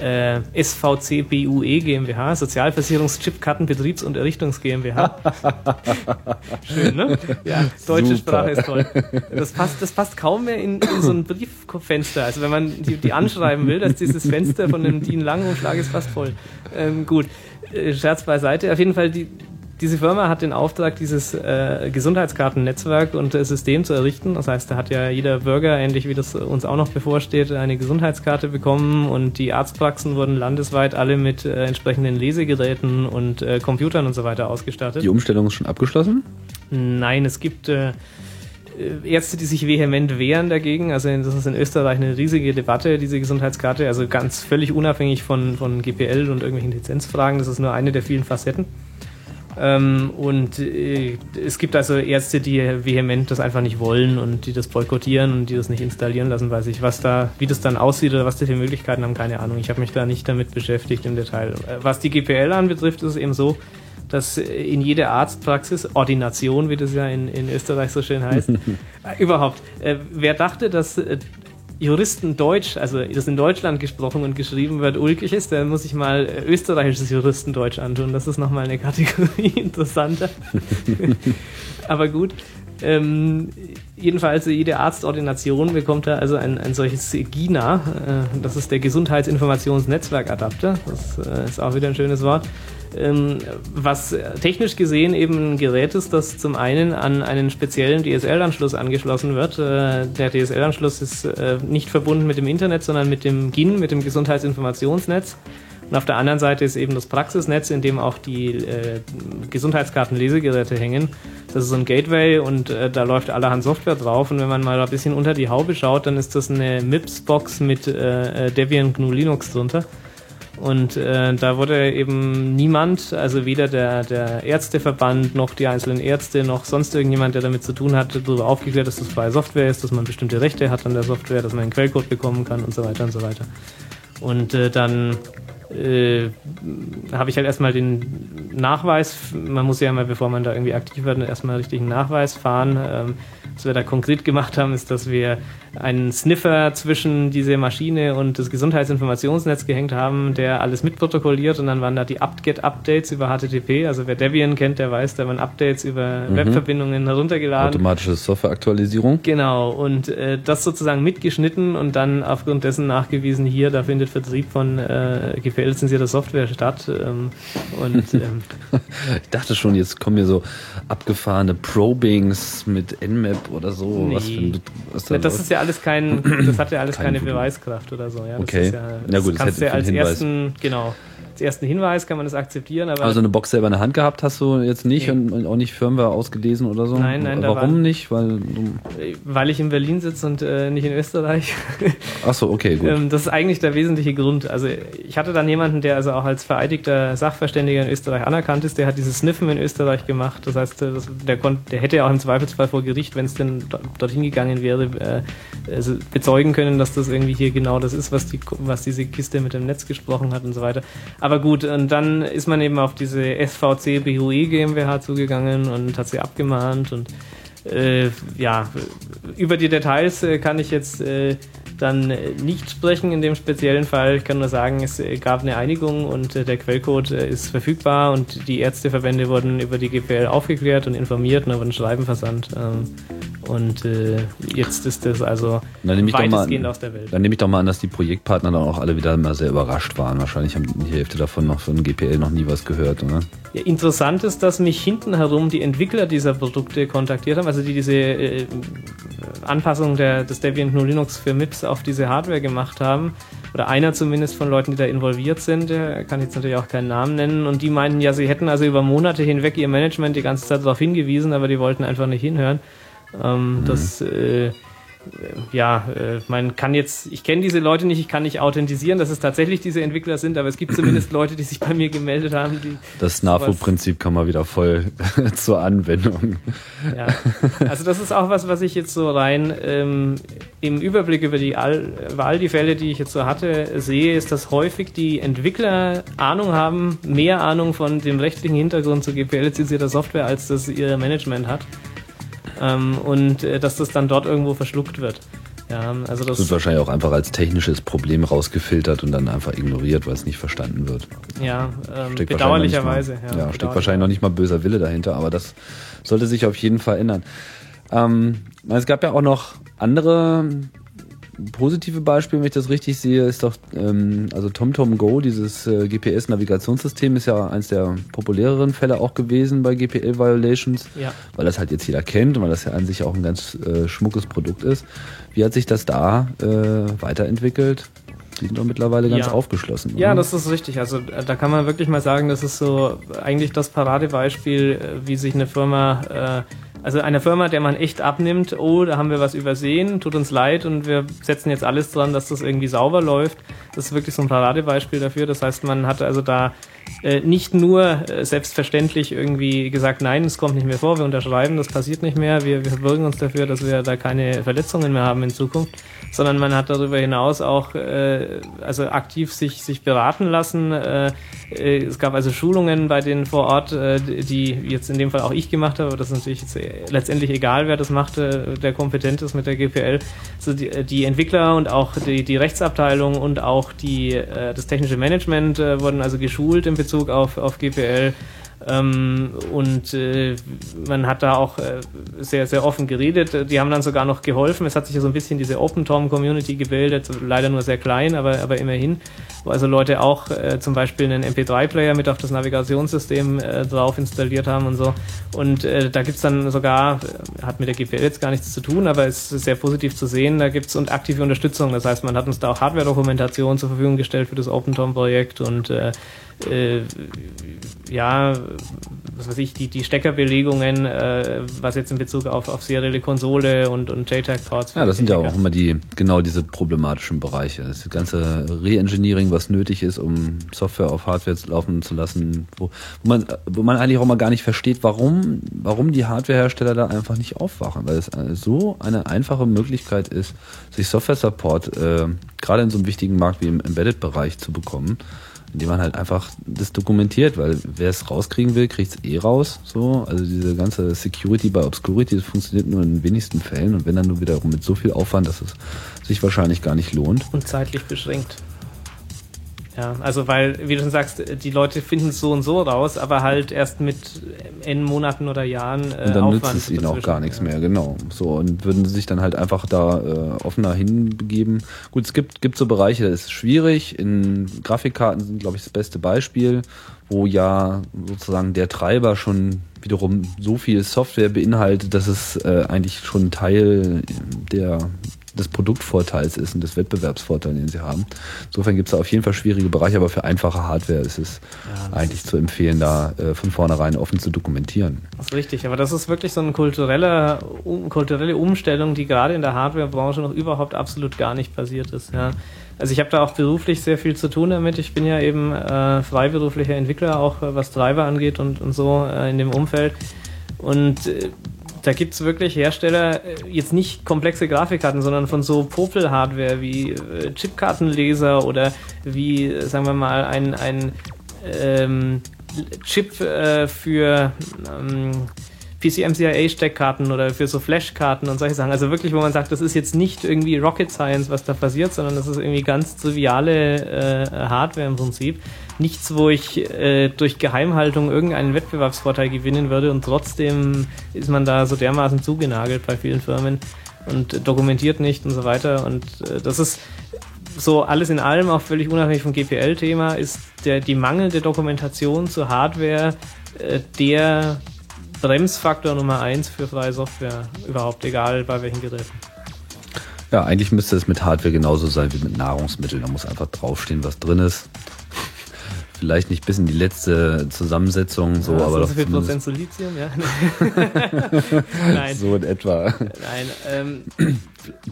äh, SVC-BUE GmbH, Sozialversicherungschipkarten Betriebs- und Errichtungs GmbH. Schön, ne? Ja, deutsche Super. Sprache ist toll. Das passt, das passt kaum mehr in, in so ein Brieffenster. Also wenn man die, die anschreiben will, dass dieses Fenster von einem DIN Lang Umschlag ist fast voll. Ähm, gut, äh, Scherz beiseite. Auf jeden Fall, die diese Firma hat den Auftrag, dieses äh, Gesundheitskartennetzwerk und äh, System zu errichten. Das heißt, da hat ja jeder Bürger, ähnlich wie das uns auch noch bevorsteht, eine Gesundheitskarte bekommen und die Arztpraxen wurden landesweit alle mit äh, entsprechenden Lesegeräten und äh, Computern und so weiter ausgestattet. Die Umstellung ist schon abgeschlossen? Nein, es gibt äh, Ärzte, die sich vehement wehren dagegen. Also das ist in Österreich eine riesige Debatte, diese Gesundheitskarte, also ganz völlig unabhängig von, von GPL und irgendwelchen Lizenzfragen. Das ist nur eine der vielen Facetten. Ähm, und äh, es gibt also Ärzte, die vehement das einfach nicht wollen und die das boykottieren und die das nicht installieren lassen, weiß ich. Was da, wie das dann aussieht oder was die für Möglichkeiten haben, keine Ahnung. Ich habe mich da nicht damit beschäftigt im Detail. Äh, was die GPL anbetrifft, ist es eben so, dass in jede Arztpraxis, Ordination, wie das ja in, in Österreich so schön heißt, äh, überhaupt, äh, wer dachte, dass äh, Juristen Deutsch, also das in Deutschland gesprochen und geschrieben wird, ulkig ist, der muss sich mal äh, österreichisches Juristendeutsch antun. Das ist nochmal eine Kategorie interessanter. Aber gut. Ähm, jedenfalls jede Arztordination bekommt da also ein, ein solches GINA, äh, das ist der Gesundheitsinformationsnetzwerkadapter, das äh, ist auch wieder ein schönes Wort, was technisch gesehen eben ein Gerät ist, das zum einen an einen speziellen DSL-Anschluss angeschlossen wird. Äh, der DSL-Anschluss ist äh, nicht verbunden mit dem Internet, sondern mit dem GIN, mit dem Gesundheitsinformationsnetz. Und auf der anderen Seite ist eben das Praxisnetz, in dem auch die äh, Gesundheitskarten-Lesegeräte hängen. Das ist so ein Gateway und äh, da läuft allerhand Software drauf. Und wenn man mal ein bisschen unter die Haube schaut, dann ist das eine MIPS-Box mit äh, Debian GNU Linux drunter. Und äh, da wurde eben niemand, also weder der, der Ärzteverband noch die einzelnen Ärzte noch sonst irgendjemand, der damit zu tun hat, darüber aufgeklärt, dass das freie Software ist, dass man bestimmte Rechte hat an der Software, dass man einen Quellcode bekommen kann und so weiter und so weiter. Und äh, dann äh, habe ich halt erstmal den Nachweis, man muss ja mal, bevor man da irgendwie aktiv wird, erstmal richtig einen Nachweis fahren. Ähm, was wir da konkret gemacht haben, ist, dass wir einen Sniffer zwischen diese Maschine und das Gesundheitsinformationsnetz gehängt haben, der alles mitprotokolliert und dann waren da die apt-get-Updates über HTTP. Also wer Debian kennt, der weiß, da waren Updates über mhm. Webverbindungen heruntergeladen. Automatische Softwareaktualisierung. Genau, und äh, das sozusagen mitgeschnitten und dann aufgrund dessen nachgewiesen, hier, da findet Vertrieb von äh, GPL-lizenzierter Software statt. Ähm, und, ähm, ich dachte schon, jetzt kommen hier so abgefahrene Probings mit Nmap oder so. Nee. Was für was da das ist ja alles kein, das hat ja alles keine Beweiskraft oder so. Ja, das okay. Ja, das ja gut, das kannst du ja als Hinweis. ersten, genau als ersten Hinweis kann man das akzeptieren. Aber also eine Box selber in der Hand gehabt hast du jetzt nicht nee. und, auch nicht Firmware ausgelesen oder so? Nein, nein. Warum waren, nicht? Weil, weil ich in Berlin sitze und äh, nicht in Österreich. Ach so, okay, gut. Ähm, das ist eigentlich der wesentliche Grund. Also ich hatte dann jemanden, der also auch als vereidigter Sachverständiger in Österreich anerkannt ist, der hat dieses Sniffen in Österreich gemacht. Das heißt, äh, das, der, konnt, der hätte ja auch im Zweifelsfall vor Gericht, wenn es denn dorthin gegangen wäre, äh, also bezeugen können, dass das irgendwie hier genau das ist, was, die, was diese Kiste mit dem Netz gesprochen hat und so weiter. Aber gut, und dann ist man eben auf diese SVC BUE GmbH zugegangen und hat sie abgemahnt und äh, ja, über die Details äh, kann ich jetzt äh, dann nicht sprechen in dem speziellen Fall. Ich kann nur sagen, es äh, gab eine Einigung und äh, der Quellcode äh, ist verfügbar und die Ärzteverbände wurden über die GPL aufgeklärt und informiert und da wurden Schreiben versandt. Ähm, und äh, jetzt ist das also weitestgehend mal, aus der Welt. Dann nehme ich doch mal an, dass die Projektpartner dann auch alle wieder immer sehr überrascht waren. Wahrscheinlich haben die Hälfte davon noch von GPL noch nie was gehört, oder? Ja, interessant ist, dass mich hinten herum die Entwickler dieser Produkte kontaktiert haben, also die diese äh, Anpassung der, des Debian GNU Linux für MIPS auf diese Hardware gemacht haben. Oder einer zumindest von Leuten, die da involviert sind, der kann jetzt natürlich auch keinen Namen nennen. Und die meinten ja, sie hätten also über Monate hinweg ihr Management die ganze Zeit darauf hingewiesen, aber die wollten einfach nicht hinhören. Ähm, mhm. Das äh, ja, äh, man kann jetzt, ich kenne diese Leute nicht, ich kann nicht authentisieren, dass es tatsächlich diese Entwickler sind, aber es gibt zumindest Leute, die sich bei mir gemeldet haben. Die das NAFO-Prinzip kann mal wieder voll zur Anwendung. Ja, also das ist auch was, was ich jetzt so rein ähm, im Überblick über die all, über all die Fälle, die ich jetzt so hatte, sehe, ist, dass häufig die Entwickler Ahnung haben, mehr Ahnung von dem rechtlichen Hintergrund zu GPL-lizenzierter Software, als das ihr Management hat ähm, und äh, dass das dann dort irgendwo verschluckt wird. Ja, also das, wird wahrscheinlich auch einfach als technisches Problem rausgefiltert und dann einfach ignoriert, weil es nicht verstanden wird. Ja, ähm, bedauerlicherweise. Mal, ja, ja steckt wahrscheinlich noch nicht mal böser Wille dahinter, aber das sollte sich auf jeden Fall ändern. Ähm, es gab ja auch noch andere positive Beispiel, wenn ich das richtig sehe, ist doch, ähm, also TomTom Go, dieses äh, GPS-Navigationssystem, ist ja eins der populäreren Fälle auch gewesen bei GPL-Violations, ja. weil das halt jetzt jeder kennt und weil das ja an sich auch ein ganz äh, schmuckes Produkt ist. Wie hat sich das da äh, weiterentwickelt? Die sind doch mittlerweile ganz ja. aufgeschlossen. Oder? Ja, das ist richtig. Also äh, da kann man wirklich mal sagen, das ist so eigentlich das Paradebeispiel, äh, wie sich eine Firma äh, also einer Firma, der man echt abnimmt, oh, da haben wir was übersehen, tut uns leid und wir setzen jetzt alles dran, dass das irgendwie sauber läuft. Das ist wirklich so ein Paradebeispiel dafür. Das heißt, man hat also da äh, nicht nur äh, selbstverständlich irgendwie gesagt, nein, es kommt nicht mehr vor, wir unterschreiben, das passiert nicht mehr, wir, wir verbürgen uns dafür, dass wir da keine Verletzungen mehr haben in Zukunft, sondern man hat darüber hinaus auch äh, also aktiv sich, sich beraten lassen. Äh, äh, es gab also Schulungen bei denen vor Ort, äh, die jetzt in dem Fall auch ich gemacht habe, aber das ist natürlich letztendlich egal, wer das machte, der kompetent ist mit der GPL. Also die, die Entwickler und auch die, die Rechtsabteilung und auch die, äh, das technische Management äh, wurden also geschult in Bezug auf, auf GPL. Ähm, und äh, man hat da auch äh, sehr, sehr offen geredet. Die haben dann sogar noch geholfen. Es hat sich ja so ein bisschen diese Open-Tom-Community gebildet, leider nur sehr klein, aber, aber immerhin, wo also Leute auch äh, zum Beispiel einen MP3-Player mit auf das Navigationssystem äh, drauf installiert haben und so. Und äh, da gibt's dann sogar, äh, hat mit der GPL jetzt gar nichts zu tun, aber es ist sehr positiv zu sehen, da gibt's und aktive Unterstützung. Das heißt, man hat uns da auch Hardware-Dokumentation zur Verfügung gestellt für das Open-Tom-Projekt und äh, äh, ja, was weiß ich, die, die Steckerbelegungen, äh, was jetzt in Bezug auf, auf serielle Konsole und, und JTAG-Ports. Ja, das sind ja auch immer die, genau diese problematischen Bereiche. Das ganze Re-Engineering, was nötig ist, um Software auf Hardware laufen zu lassen, wo, wo, man, wo man eigentlich auch mal gar nicht versteht, warum, warum die Hardwarehersteller da einfach nicht aufwachen, weil es so eine einfache Möglichkeit ist, sich Software-Support äh, gerade in so einem wichtigen Markt wie im Embedded-Bereich zu bekommen indem man halt einfach das dokumentiert, weil wer es rauskriegen will, kriegt es eh raus. So, also diese ganze Security bei Obscurity, das funktioniert nur in den wenigsten Fällen und wenn dann nur wiederum mit so viel Aufwand, dass es sich wahrscheinlich gar nicht lohnt. Und zeitlich beschränkt. Ja, also weil, wie du schon sagst, die Leute finden es so und so raus, aber halt erst mit N Monaten oder Jahren äh, und dann Aufwand nützt es ihnen auch gar nichts mehr, genau. So und würden sie sich dann halt einfach da äh, offener hinbegeben. Gut, es gibt gibt so Bereiche, das ist schwierig. In Grafikkarten sind glaube ich das beste Beispiel, wo ja sozusagen der Treiber schon wiederum so viel Software beinhaltet, dass es äh, eigentlich schon Teil der des Produktvorteils ist und des Wettbewerbsvorteils, den sie haben. Insofern gibt es da auf jeden Fall schwierige Bereiche, aber für einfache Hardware ist es ja, eigentlich zu empfehlen, da äh, von vornherein offen zu dokumentieren. Das ist richtig, aber das ist wirklich so eine kulturelle, um, kulturelle Umstellung, die gerade in der Hardwarebranche noch überhaupt absolut gar nicht passiert ist. Ja. Also ich habe da auch beruflich sehr viel zu tun damit. Ich bin ja eben äh, freiberuflicher Entwickler, auch äh, was Treiber angeht und, und so äh, in dem Umfeld. Und äh, da gibt es wirklich Hersteller, äh, jetzt nicht komplexe Grafikkarten, sondern von so Popel-Hardware wie äh, Chipkartenleser oder wie, äh, sagen wir mal, ein, ein ähm, Chip äh, für ähm, PCMCIA-Steckkarten oder für so Flashkarten und solche Sachen. Also wirklich, wo man sagt, das ist jetzt nicht irgendwie Rocket Science, was da passiert, sondern das ist irgendwie ganz triviale äh, Hardware im Prinzip nichts, wo ich äh, durch Geheimhaltung irgendeinen Wettbewerbsvorteil gewinnen würde und trotzdem ist man da so dermaßen zugenagelt bei vielen Firmen und dokumentiert nicht und so weiter. Und äh, das ist so alles in allem, auch völlig unabhängig vom GPL-Thema, ist der, die mangelnde Dokumentation zur Hardware äh, der Bremsfaktor Nummer eins für freie Software, überhaupt egal bei welchen Geräten. Ja, eigentlich müsste es mit Hardware genauso sein wie mit Nahrungsmitteln. Da muss einfach draufstehen, was drin ist vielleicht nicht bis in die letzte Zusammensetzung, so, ja, aber doch. So viel Prozent Silizium, ja. Nein. So in etwa. Nein, ähm.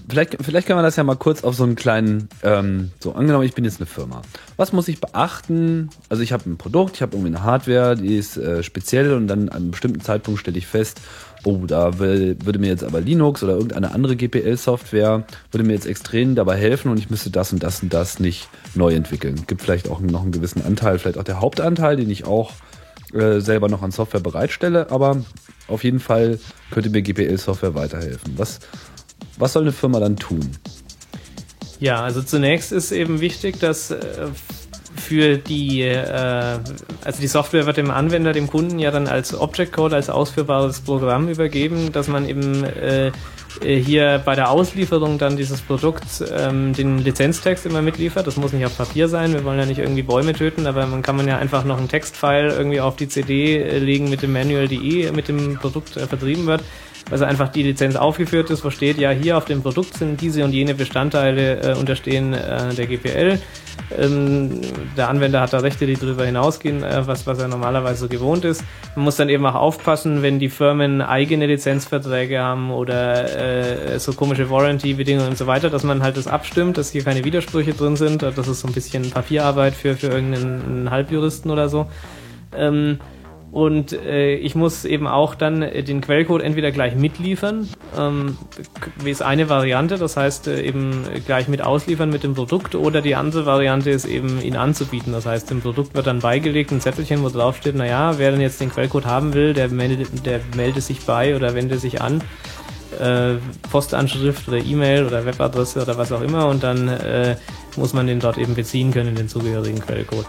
Vielleicht, vielleicht kann man das ja mal kurz auf so einen kleinen, ähm, so angenommen, ich bin jetzt eine Firma. Was muss ich beachten? Also ich habe ein Produkt, ich habe irgendwie eine Hardware, die ist äh, speziell und dann an einem bestimmten Zeitpunkt stelle ich fest, oh, da will, würde mir jetzt aber Linux oder irgendeine andere GPL-Software, würde mir jetzt extrem dabei helfen und ich müsste das und das und das nicht neu entwickeln. Gibt vielleicht auch noch einen gewissen Anteil, vielleicht auch der Hauptanteil, den ich auch äh, selber noch an Software bereitstelle, aber auf jeden Fall könnte mir GPL-Software weiterhelfen. Was, was soll eine Firma dann tun? Ja, also zunächst ist eben wichtig, dass äh, für die, äh, also die Software wird dem Anwender, dem Kunden ja dann als Object Code, als ausführbares Programm übergeben, dass man eben äh, äh, hier bei der Auslieferung dann dieses Produkts ähm, den Lizenztext immer mitliefert. Das muss nicht auf Papier sein, wir wollen ja nicht irgendwie Bäume töten, aber man kann man ja einfach noch einen Textfile irgendwie auf die CD äh, legen mit dem Manual.de mit dem Produkt äh, vertrieben wird also einfach die Lizenz aufgeführt ist, wo steht, ja, hier auf dem Produkt sind diese und jene Bestandteile äh, unterstehen äh, der GPL. Ähm, der Anwender hat da Rechte, die darüber hinausgehen, äh, was, was er normalerweise so gewohnt ist. Man muss dann eben auch aufpassen, wenn die Firmen eigene Lizenzverträge haben oder äh, so komische Warranty-Bedingungen und so weiter, dass man halt das abstimmt, dass hier keine Widersprüche drin sind. Das ist so ein bisschen Papierarbeit für, für irgendeinen Halbjuristen oder so. Ähm, und äh, ich muss eben auch dann äh, den Quellcode entweder gleich mitliefern, ähm, wie ist eine Variante, das heißt äh, eben gleich mit ausliefern mit dem Produkt, oder die andere Variante ist eben ihn anzubieten. Das heißt, dem Produkt wird dann beigelegt ein Zettelchen, wo drauf steht, naja, wer denn jetzt den Quellcode haben will, der meldet, der meldet sich bei oder wendet sich an. Äh, Postanschrift oder E-Mail oder Webadresse oder was auch immer und dann äh, muss man den dort eben beziehen können, den zugehörigen Quellcode.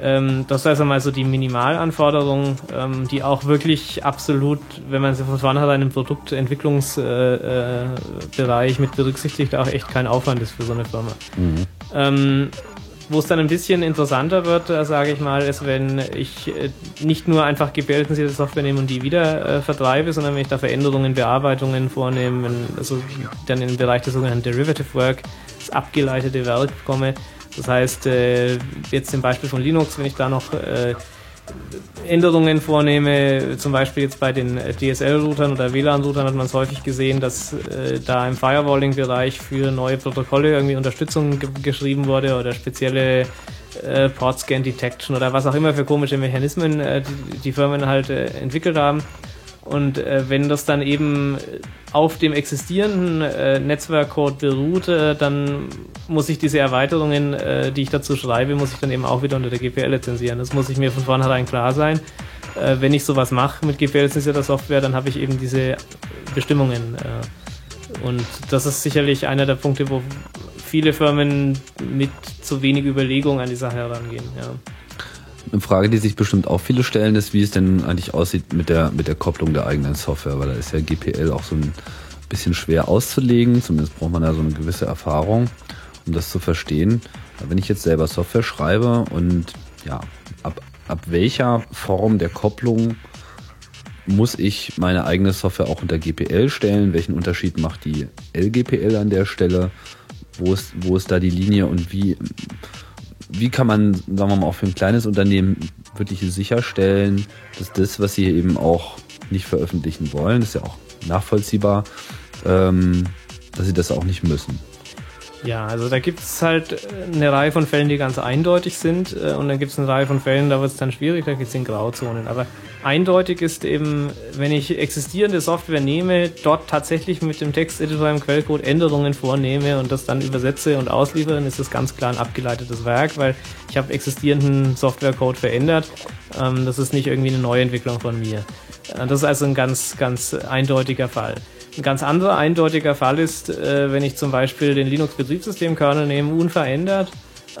Ähm, das ist also mal so die Minimalanforderung, ähm, die auch wirklich absolut, wenn man sie von vornherein im Produktentwicklungsbereich äh, äh, mit berücksichtigt, auch echt kein Aufwand ist für so eine Firma. Mhm. Ähm, wo es dann ein bisschen interessanter wird, äh, sage ich mal, ist, wenn ich äh, nicht nur einfach gebildete Software nehme und die wieder äh, vertreibe, sondern wenn ich da Veränderungen, Bearbeitungen vornehme, also dann in den Bereich des sogenannten Derivative Work, das abgeleitete Werk komme, das heißt, äh, jetzt im Beispiel von Linux, wenn ich da noch äh, Änderungen vornehme, zum Beispiel jetzt bei den DSL-Routern oder WLAN-Routern hat man es häufig gesehen, dass äh, da im Firewalling-Bereich für neue Protokolle irgendwie Unterstützung geschrieben wurde oder spezielle äh, Port-Scan-Detection oder was auch immer für komische Mechanismen äh, die, die Firmen halt äh, entwickelt haben. Und äh, wenn das dann eben auf dem existierenden äh, Netzwerkcode beruht, äh, dann muss ich diese Erweiterungen, äh, die ich dazu schreibe, muss ich dann eben auch wieder unter der GPL lizenzieren. Das muss ich mir von vornherein klar sein. Äh, wenn ich sowas mache mit GPL-lizenzierter Software, dann habe ich eben diese Bestimmungen. Äh, und das ist sicherlich einer der Punkte, wo viele Firmen mit zu wenig Überlegung an die Sache herangehen. Ja. Eine Frage, die sich bestimmt auch viele stellen, ist, wie es denn eigentlich aussieht mit der, mit der Kopplung der eigenen Software, weil da ist ja GPL auch so ein bisschen schwer auszulegen, zumindest braucht man da so eine gewisse Erfahrung, um das zu verstehen. Wenn ich jetzt selber Software schreibe und ja, ab, ab welcher Form der Kopplung muss ich meine eigene Software auch unter GPL stellen? Welchen Unterschied macht die LGPL an der Stelle? Wo ist, wo ist da die Linie und wie wie kann man, sagen wir mal, auch für ein kleines Unternehmen wirklich sicherstellen, dass das, was sie eben auch nicht veröffentlichen wollen, ist ja auch nachvollziehbar, ähm, dass sie das auch nicht müssen. Ja, also da gibt es halt äh, eine Reihe von Fällen, die ganz eindeutig sind äh, und dann gibt es eine Reihe von Fällen, da wird es dann schwierig, da gibt es in Grauzonen. Aber eindeutig ist eben, wenn ich existierende Software nehme, dort tatsächlich mit dem Texteditor im Quellcode Änderungen vornehme und das dann übersetze und ausliefere, dann ist das ganz klar ein abgeleitetes Werk, weil ich habe existierenden Softwarecode verändert. Ähm, das ist nicht irgendwie eine Neuentwicklung von mir. Äh, das ist also ein ganz, ganz eindeutiger Fall. Ein ganz anderer eindeutiger Fall ist, äh, wenn ich zum Beispiel den Linux-Betriebssystemkernel nehme, unverändert,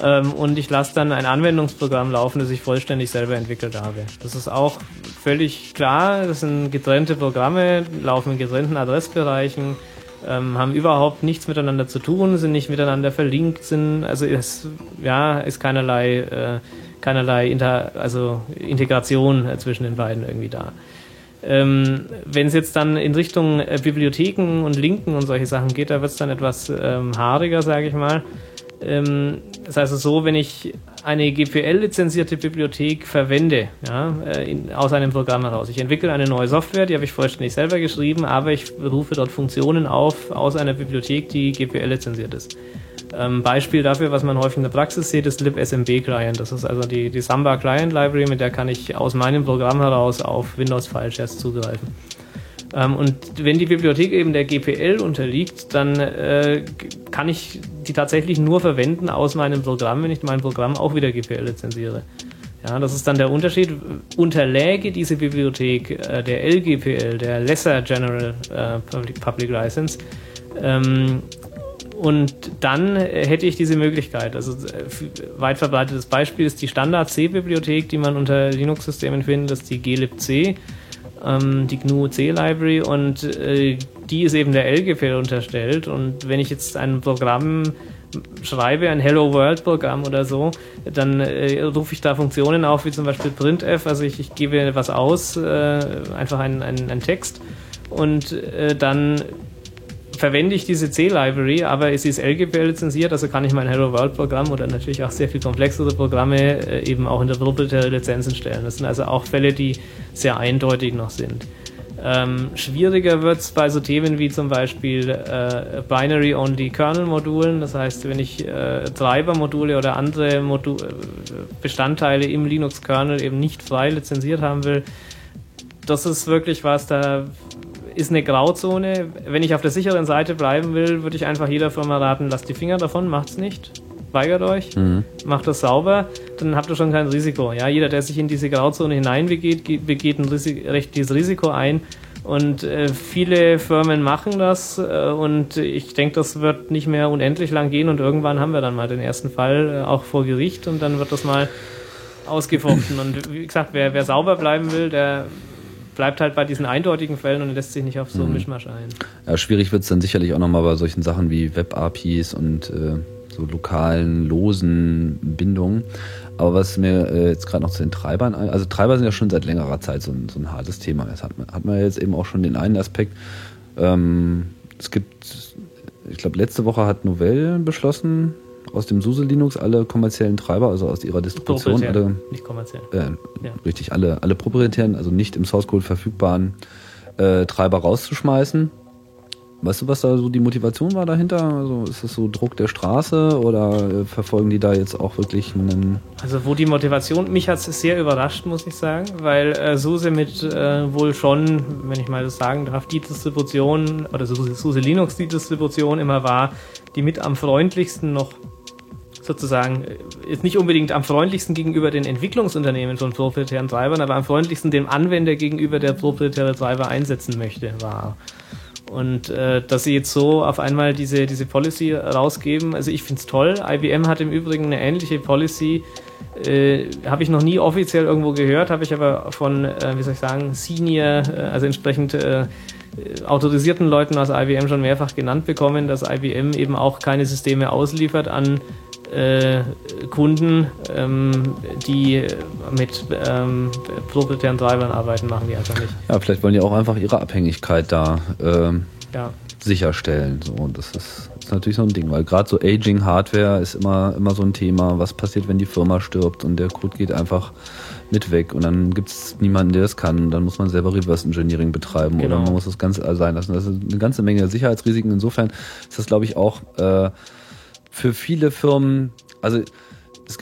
ähm, und ich lasse dann ein Anwendungsprogramm laufen, das ich vollständig selber entwickelt habe. Das ist auch völlig klar, das sind getrennte Programme, laufen in getrennten Adressbereichen, ähm, haben überhaupt nichts miteinander zu tun, sind nicht miteinander verlinkt, sind, also ist, ja, ist keinerlei, äh, keinerlei Inter, also Integration zwischen den beiden irgendwie da. Ähm, Wenn es jetzt dann in Richtung äh, Bibliotheken und Linken und solche Sachen geht, da wird es dann etwas ähm, haariger, sage ich mal. Ähm, das heißt so, wenn ich eine GPL-lizenzierte Bibliothek verwende, ja, äh, in, aus einem Programm heraus. Ich entwickle eine neue Software, die habe ich vollständig selber geschrieben, aber ich rufe dort Funktionen auf aus einer Bibliothek, die GPL-lizenziert ist. Ähm, Beispiel dafür, was man häufig in der Praxis sieht, ist libSMB Client. Das ist also die, die Samba Client Library, mit der kann ich aus meinem Programm heraus auf Windows File Shares zugreifen. Ähm, und wenn die Bibliothek eben der GPL unterliegt, dann äh, kann ich die tatsächlich nur verwenden aus meinem Programm, wenn ich mein Programm auch wieder GPL lizenziere. Ja, das ist dann der Unterschied. Unterläge diese Bibliothek äh, der LGPL, der Lesser General äh, Public, Public License, ähm, und dann hätte ich diese Möglichkeit. Also äh, weit verbreitetes Beispiel ist die Standard C-Bibliothek, die man unter Linux-Systemen findet, das ist die glibc, ähm, die GNU C-Library und äh, die ist eben der LGPL unterstellt. Und wenn ich jetzt ein Programm schreibe, ein Hello World Programm oder so, dann äh, rufe ich da Funktionen auf, wie zum Beispiel printf, also ich, ich gebe was aus, äh, einfach einen, einen, Text und äh, dann verwende ich diese C-Library, aber es ist LGPL lizenziert, also kann ich mein Hello World Programm oder natürlich auch sehr viel komplexere Programme äh, eben auch in der proprietäre Lizenzen stellen. Das sind also auch Fälle, die sehr eindeutig noch sind. Ähm, schwieriger wird es bei so Themen wie zum Beispiel äh, Binary-Only-Kernel-Modulen. Das heißt, wenn ich äh, Treiber-Module oder andere Modu äh, Bestandteile im Linux-Kernel eben nicht frei lizenziert haben will, das ist wirklich was, da ist eine Grauzone. Wenn ich auf der sicheren Seite bleiben will, würde ich einfach jeder Firma raten, lasst die Finger davon, macht's nicht weigert euch, mhm. macht das sauber, dann habt ihr schon kein Risiko. Ja, jeder, der sich in diese Grauzone hineinbegeht, begeht ein Risiko, recht dieses Risiko ein. Und äh, viele Firmen machen das äh, und ich denke, das wird nicht mehr unendlich lang gehen und irgendwann haben wir dann mal den ersten Fall äh, auch vor Gericht und dann wird das mal ausgefochten. Und wie gesagt, wer, wer sauber bleiben will, der bleibt halt bei diesen eindeutigen Fällen und lässt sich nicht auf so einen mhm. Mischmasch ein. Ja, schwierig wird es dann sicherlich auch nochmal bei solchen Sachen wie Web-APIs und äh, so lokalen, losen Bindungen. Aber was mir äh, jetzt gerade noch zu den Treibern, also Treiber sind ja schon seit längerer Zeit so ein, so ein hartes Thema. Das hat, hat man jetzt eben auch schon den einen Aspekt. Ähm, es gibt, ich glaube, letzte Woche hat Novell beschlossen, aus dem SUSE Linux alle kommerziellen Treiber, also aus ihrer Distribution, alle, nicht kommerziell. Äh, ja. Richtig, alle, alle proprietären, also nicht im Source Code verfügbaren äh, Treiber rauszuschmeißen. Weißt du, was da so die Motivation war dahinter? Also ist das so Druck der Straße oder äh, verfolgen die da jetzt auch wirklich einen. Also wo die Motivation, mich hat es sehr überrascht, muss ich sagen, weil äh, SUSE mit äh, wohl schon, wenn ich mal das sagen darf, die Distribution oder SUSE, SUSE Linux die Distribution immer war, die mit am freundlichsten noch sozusagen äh, ist nicht unbedingt am freundlichsten gegenüber den Entwicklungsunternehmen von proprietären Treibern, aber am freundlichsten dem Anwender gegenüber, der proprietäre Treiber einsetzen möchte, war. Und äh, dass sie jetzt so auf einmal diese, diese Policy rausgeben, also ich finde es toll. IBM hat im Übrigen eine ähnliche Policy, äh, habe ich noch nie offiziell irgendwo gehört, habe ich aber von, äh, wie soll ich sagen, Senior, äh, also entsprechend äh, autorisierten Leuten aus IBM schon mehrfach genannt bekommen, dass IBM eben auch keine Systeme ausliefert an äh, Kunden, ähm, die mit ähm, proprietären Treibern arbeiten, machen die einfach nicht. Ja, vielleicht wollen die auch einfach ihre Abhängigkeit da ähm, ja. sicherstellen. So, und das ist, ist natürlich so ein Ding, weil gerade so Aging Hardware ist immer, immer so ein Thema. Was passiert, wenn die Firma stirbt und der Code geht einfach mit weg und dann gibt es niemanden, der das kann. Dann muss man selber Reverse Engineering betreiben genau. oder man muss das Ganze sein lassen. Das ist eine ganze Menge Sicherheitsrisiken. Insofern ist das, glaube ich, auch äh, für viele Firmen, also es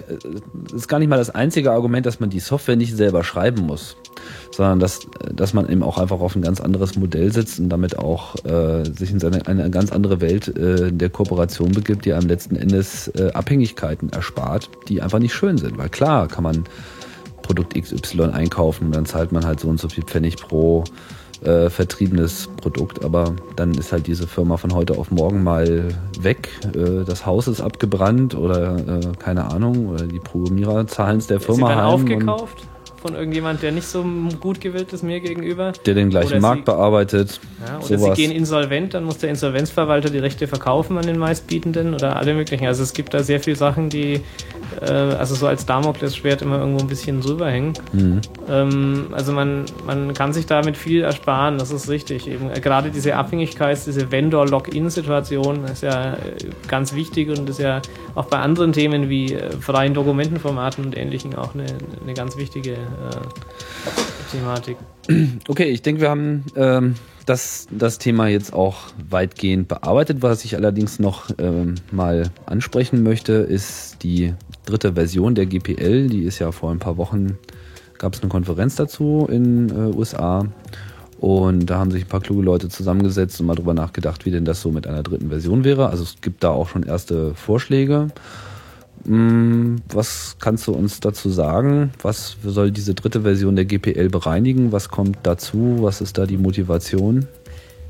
ist gar nicht mal das einzige Argument, dass man die Software nicht selber schreiben muss, sondern dass, dass man eben auch einfach auf ein ganz anderes Modell sitzt und damit auch äh, sich in seine, eine ganz andere Welt äh, der Kooperation begibt, die einem letzten Endes äh, Abhängigkeiten erspart, die einfach nicht schön sind. Weil klar kann man Produkt XY einkaufen und dann zahlt man halt so und so viel Pfennig pro äh, vertriebenes Produkt, aber dann ist halt diese Firma von heute auf morgen mal weg. Äh, das Haus ist abgebrannt oder äh, keine Ahnung, oder die Programmierer zahlen es der Firma Sie heim. aufgekauft? von irgendjemand, der nicht so gut gewillt ist mir gegenüber. Der den gleichen oder Markt sie, bearbeitet. Ja, oder sowas. sie gehen insolvent, dann muss der Insolvenzverwalter die Rechte verkaufen an den meistbietenden oder alle möglichen. Also es gibt da sehr viele Sachen, die äh, also so als Damoklesschwert immer irgendwo ein bisschen drüber hängen. Mhm. Ähm, also man, man kann sich damit viel ersparen, das ist richtig. Eben äh, gerade diese Abhängigkeit, diese Vendor-Login-Situation ist ja äh, ganz wichtig und ist ja auch bei anderen Themen wie äh, freien Dokumentenformaten und ähnlichen auch eine, eine ganz wichtige äh, Thematik. Okay, ich denke, wir haben ähm, das, das Thema jetzt auch weitgehend bearbeitet. Was ich allerdings noch ähm, mal ansprechen möchte, ist die dritte Version der GPL. Die ist ja vor ein paar Wochen, gab es eine Konferenz dazu in äh, USA. Und da haben sich ein paar kluge Leute zusammengesetzt und mal drüber nachgedacht, wie denn das so mit einer dritten Version wäre. Also es gibt da auch schon erste Vorschläge. Hm, was kannst du uns dazu sagen? Was soll diese dritte Version der GPL bereinigen? Was kommt dazu? Was ist da die Motivation?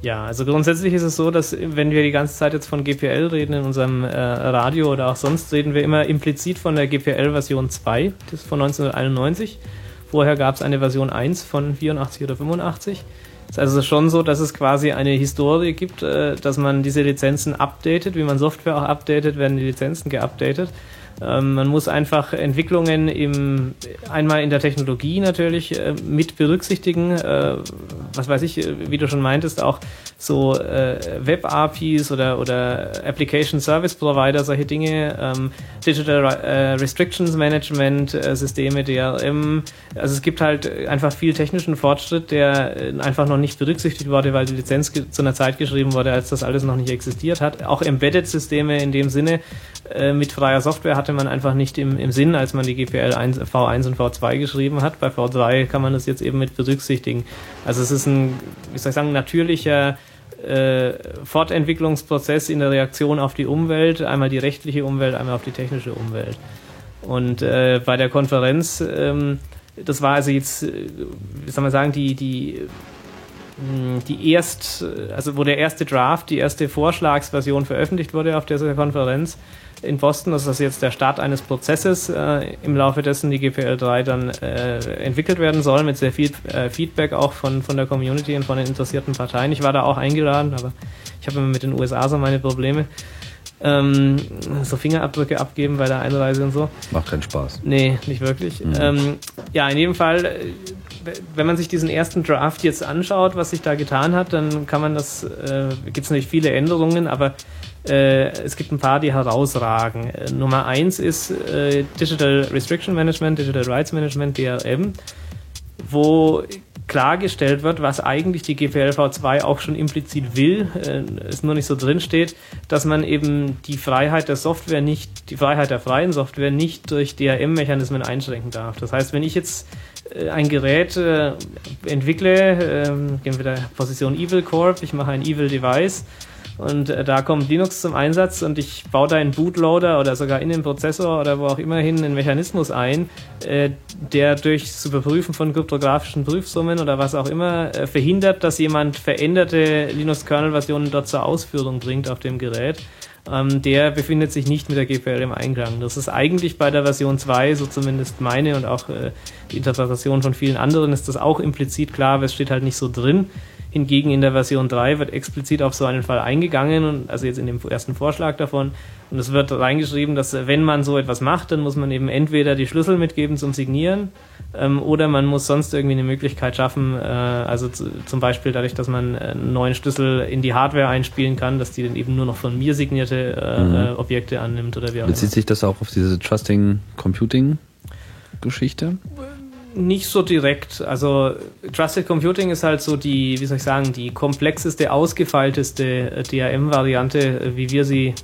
Ja, also grundsätzlich ist es so, dass wenn wir die ganze Zeit jetzt von GPL reden in unserem äh, Radio oder auch sonst, reden wir immer implizit von der GPL Version 2, das ist von 1991. Vorher gab es eine Version 1 von 84 oder 85. Es ist also schon so, dass es quasi eine Historie gibt, äh, dass man diese Lizenzen updatet, wie man Software auch updatet, werden die Lizenzen geupdatet. Ähm, man muss einfach Entwicklungen im, einmal in der Technologie natürlich äh, mit berücksichtigen. Äh, was weiß ich, wie du schon meintest, auch so äh, Web-APIs oder, oder Application Service Provider, solche Dinge, ähm, Digital Restrictions Management Systeme, DRM. Also es gibt halt einfach viel technischen Fortschritt, der einfach noch nicht berücksichtigt wurde, weil die Lizenz zu einer Zeit geschrieben wurde, als das alles noch nicht existiert hat. Auch Embedded-Systeme in dem Sinne mit freier Software hatte man einfach nicht im, im Sinn, als man die GPL 1, V1 und V2 geschrieben hat. Bei V3 kann man das jetzt eben mit berücksichtigen. Also es ist ein, wie soll ich sagen, natürlicher äh, Fortentwicklungsprozess in der Reaktion auf die Umwelt, einmal die rechtliche Umwelt, einmal auf die technische Umwelt. Und äh, bei der Konferenz, ähm, das war also jetzt, wie soll man sagen, die, die hm, die erst, also wo der erste Draft, die erste Vorschlagsversion veröffentlicht wurde auf dieser Konferenz in Boston, das ist jetzt der Start eines Prozesses, äh, im Laufe dessen die GPL3 dann äh, entwickelt werden soll, mit sehr viel äh, Feedback auch von, von der Community und von den interessierten Parteien. Ich war da auch eingeladen, aber ich habe immer mit den USA so meine Probleme. Ähm, so Fingerabdrücke abgeben bei der Einreise und so. Macht keinen Spaß. Nee, nicht wirklich. Mhm. Ähm, ja, in jedem Fall äh, wenn man sich diesen ersten Draft jetzt anschaut, was sich da getan hat, dann kann man das, äh, gibt es natürlich viele Änderungen, aber äh, es gibt ein paar, die herausragen. Äh, Nummer eins ist äh, Digital Restriction Management, Digital Rights Management, DRM, wo klargestellt wird, was eigentlich die GPLv2 auch schon implizit will, äh, es nur nicht so drin steht, dass man eben die Freiheit der Software nicht, die Freiheit der freien Software nicht durch DRM-Mechanismen einschränken darf. Das heißt, wenn ich jetzt äh, ein Gerät äh, entwickle, äh, gehen wir der Position Evil Corp, ich mache ein Evil Device und äh, da kommt Linux zum Einsatz und ich baue da einen Bootloader oder sogar in den Prozessor oder wo auch immer hin einen Mechanismus ein, äh, der durch zu Überprüfen von kryptografischen Prüfsummen oder was auch immer äh, verhindert, dass jemand veränderte Linux-Kernel-Versionen dort zur Ausführung bringt auf dem Gerät ähm, der befindet sich nicht mit der GPL im Einklang. Das ist eigentlich bei der Version 2, so zumindest meine und auch äh, die Interpretation von vielen anderen, ist das auch implizit klar, aber es steht halt nicht so drin. Hingegen in der Version 3 wird explizit auf so einen Fall eingegangen, und, also jetzt in dem ersten Vorschlag davon. Und es wird reingeschrieben, dass wenn man so etwas macht, dann muss man eben entweder die Schlüssel mitgeben zum Signieren ähm, oder man muss sonst irgendwie eine Möglichkeit schaffen, äh, also zu, zum Beispiel dadurch, dass man einen neuen Schlüssel in die Hardware einspielen kann, dass die dann eben nur noch von mir signierte äh, mhm. Äh, Objekte annimmt oder wie auch Bezieht sich das auch auf diese Trusting Computing Geschichte? Nicht so direkt. Also Trusted Computing ist halt so die, wie soll ich sagen, die komplexeste, ausgefeilteste DRM-Variante, wie wir sie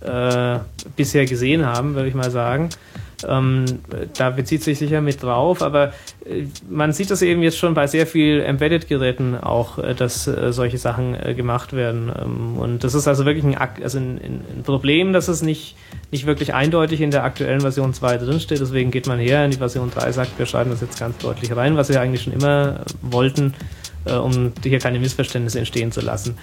äh, bisher gesehen haben, würde ich mal sagen. Ähm, da bezieht sich sicher mit drauf, aber äh, man sieht das eben jetzt schon bei sehr viel Embedded-Geräten auch, äh, dass äh, solche Sachen gemacht werden. Ähm, und das ist also wirklich ein, also ein, ein, Problem, dass es nicht, nicht wirklich eindeutig in der aktuellen Version 2 drinsteht. Deswegen geht man her in die Version 3, sagt, wir schreiben das jetzt ganz deutlich rein, was wir eigentlich schon immer wollten, um hier keine Missverständnisse entstehen zu lassen.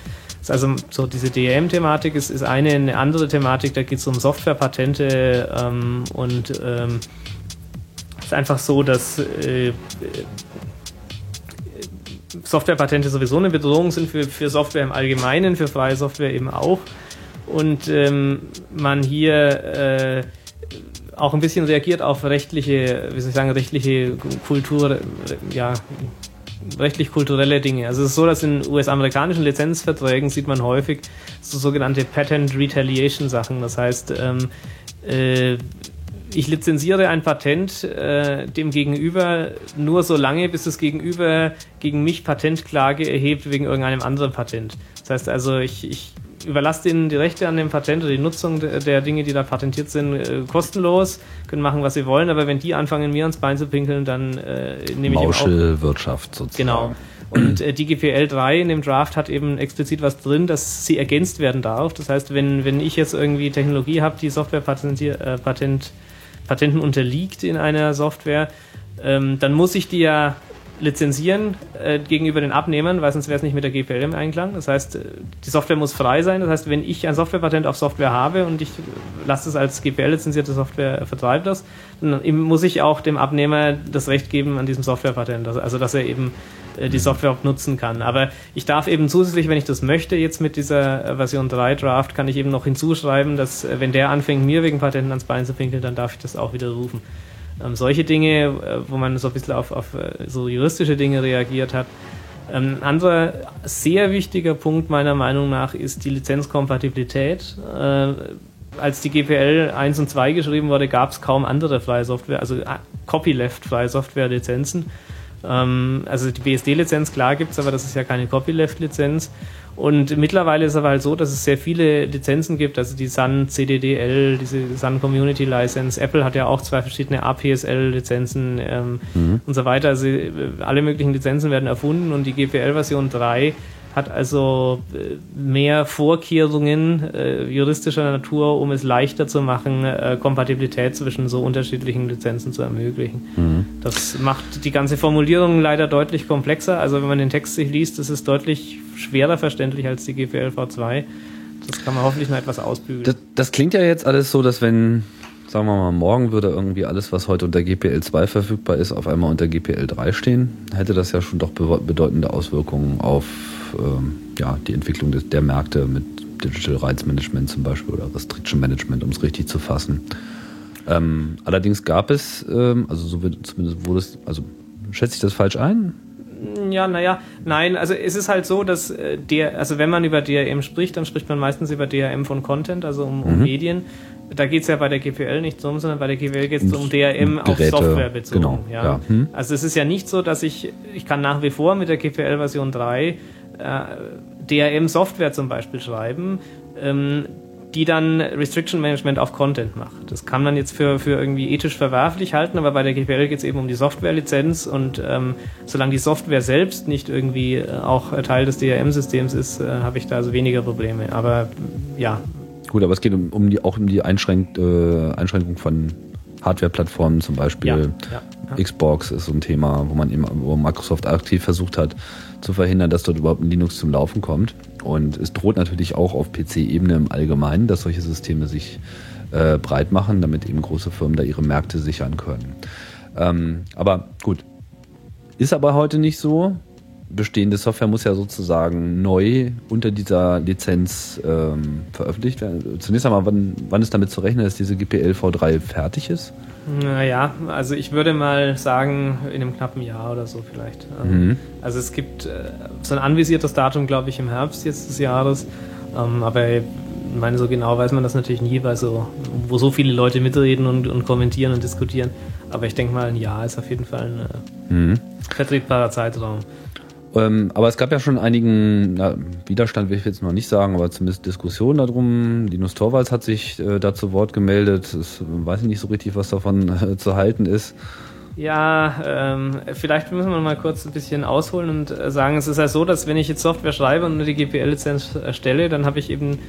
Also so diese DRM-Thematik ist, ist eine, eine andere Thematik, da geht es um Softwarepatente ähm, und ähm, es ist einfach so, dass äh, Softwarepatente sowieso eine Bedrohung sind für, für Software im Allgemeinen, für freie Software eben auch. Und ähm, man hier äh, auch ein bisschen reagiert auf rechtliche, wie soll ich sagen, rechtliche Kultur, ja, rechtlich-kulturelle Dinge. Also es ist so, dass in US-amerikanischen Lizenzverträgen sieht man häufig so sogenannte Patent Retaliation Sachen. Das heißt, ähm, äh, ich lizenziere ein Patent äh, dem Gegenüber nur so lange, bis das Gegenüber gegen mich Patentklage erhebt wegen irgendeinem anderen Patent. Das heißt also, ich, ich überlasst ihnen die Rechte an dem Patent oder die Nutzung der, Dinge, die da patentiert sind, äh, kostenlos, können machen, was sie wollen, aber wenn die anfangen, mir ans Bein zu pinkeln, dann äh, nehme ich Mauschelwirtschaft sozusagen. Genau. Und äh, die GPL 3 in dem Draft hat eben explizit was drin, dass sie ergänzt werden darf. Das heißt, wenn, wenn ich jetzt irgendwie Technologie habe, die Software äh, Patent, Patenten unterliegt in einer Software, ähm, dann muss ich die ja lizenzieren äh, gegenüber den Abnehmern, weil sonst wäre es nicht mit der GPL im Einklang. Das heißt, äh, die Software muss frei sein. Das heißt, wenn ich ein Softwarepatent auf Software habe und ich lasse es als GPL-lizenzierte Software vertreibt das, dann muss ich auch dem Abnehmer das Recht geben an diesem Softwarepatent. Also, dass er eben äh, die Software auch nutzen kann. Aber ich darf eben zusätzlich, wenn ich das möchte, jetzt mit dieser äh, Version 3 Draft, kann ich eben noch hinzuschreiben, dass äh, wenn der anfängt, mir wegen Patenten ans Bein zu pinkeln, dann darf ich das auch widerrufen. Ähm, solche Dinge, wo man so ein bisschen auf, auf so juristische Dinge reagiert hat. Ähm, ein anderer sehr wichtiger Punkt meiner Meinung nach ist die Lizenzkompatibilität. Äh, als die GPL 1 und 2 geschrieben wurde, gab es kaum andere freie Software, also Copyleft freie Software-Lizenzen. Ähm, also die BSD-Lizenz, klar gibt es, aber das ist ja keine Copyleft-Lizenz. Und mittlerweile ist es aber halt so, dass es sehr viele Lizenzen gibt, also die Sun CDDL, diese Sun Community License. Apple hat ja auch zwei verschiedene APSL-Lizenzen ähm, mhm. und so weiter. Also äh, alle möglichen Lizenzen werden erfunden und die GPL-Version 3 hat also äh, mehr Vorkehrungen äh, juristischer Natur, um es leichter zu machen, äh, Kompatibilität zwischen so unterschiedlichen Lizenzen zu ermöglichen. Mhm. Das macht die ganze Formulierung leider deutlich komplexer. Also wenn man den Text sich liest, ist es deutlich schwerer verständlich als die GPL V2. Das kann man hoffentlich noch etwas ausbügeln. Das, das klingt ja jetzt alles so, dass wenn sagen wir mal, morgen würde irgendwie alles, was heute unter GPL 2 verfügbar ist, auf einmal unter GPL 3 stehen, hätte das ja schon doch bedeutende Auswirkungen auf ähm, ja, die Entwicklung des, der Märkte mit Digital Rights Management zum Beispiel oder Restriction Management, um es richtig zu fassen. Ähm, allerdings gab es, ähm, also so wird, zumindest wurde es, also schätze ich das falsch ein? Ja, naja, nein, also es ist halt so, dass äh, der, also wenn man über DRM spricht, dann spricht man meistens über DRM von Content, also um, um mhm. Medien. Da geht es ja bei der GPL nicht drum, sondern bei der GPL geht es um DRM auf Software bezogen. Genau, ja. ja. Hm. Also es ist ja nicht so, dass ich, ich kann nach wie vor mit der GPL Version 3 äh, DRM-Software zum Beispiel schreiben, ähm, die dann Restriction Management auf Content macht. Das kann man jetzt für, für irgendwie ethisch verwerflich halten, aber bei der GPL geht es eben um die Softwarelizenz und ähm, solange die Software selbst nicht irgendwie äh, auch Teil des DRM-Systems ist, äh, habe ich da also weniger Probleme. Aber ja. Gut, aber es geht um, um die, auch um die Einschränk, äh, Einschränkung von Hardware-Plattformen zum Beispiel. Ja, ja, ja. Xbox ist so ein Thema, wo man eben, wo Microsoft aktiv versucht hat, zu verhindern, dass dort überhaupt ein Linux zum Laufen kommt. Und es droht natürlich auch auf PC-Ebene im Allgemeinen, dass solche Systeme sich äh, breit machen, damit eben große Firmen da ihre Märkte sichern können. Ähm, aber gut, ist aber heute nicht so. Bestehende Software muss ja sozusagen neu unter dieser Lizenz ähm, veröffentlicht werden. Zunächst einmal, wann, wann ist damit zu rechnen, dass diese GPL V3 fertig ist? Naja, also ich würde mal sagen, in einem knappen Jahr oder so vielleicht. Ähm, mhm. Also es gibt äh, so ein anvisiertes Datum, glaube ich, im Herbst jetzt des Jahres. Ähm, aber ich meine, so genau weiß man das natürlich nie, weil so, wo so viele Leute mitreden und, und kommentieren und diskutieren. Aber ich denke mal, ein Jahr ist auf jeden Fall ein äh, mhm. vertretbarer Zeitraum. Ähm, aber es gab ja schon einigen na, Widerstand, will ich jetzt noch nicht sagen, aber zumindest Diskussionen darum. Linus Torvalds hat sich äh, da zu Wort gemeldet. Ich weiß nicht so richtig, was davon äh, zu halten ist. Ja, ähm, vielleicht müssen wir mal kurz ein bisschen ausholen und äh, sagen, es ist ja so, dass wenn ich jetzt Software schreibe und die GPL-Lizenz erstelle, dann habe ich eben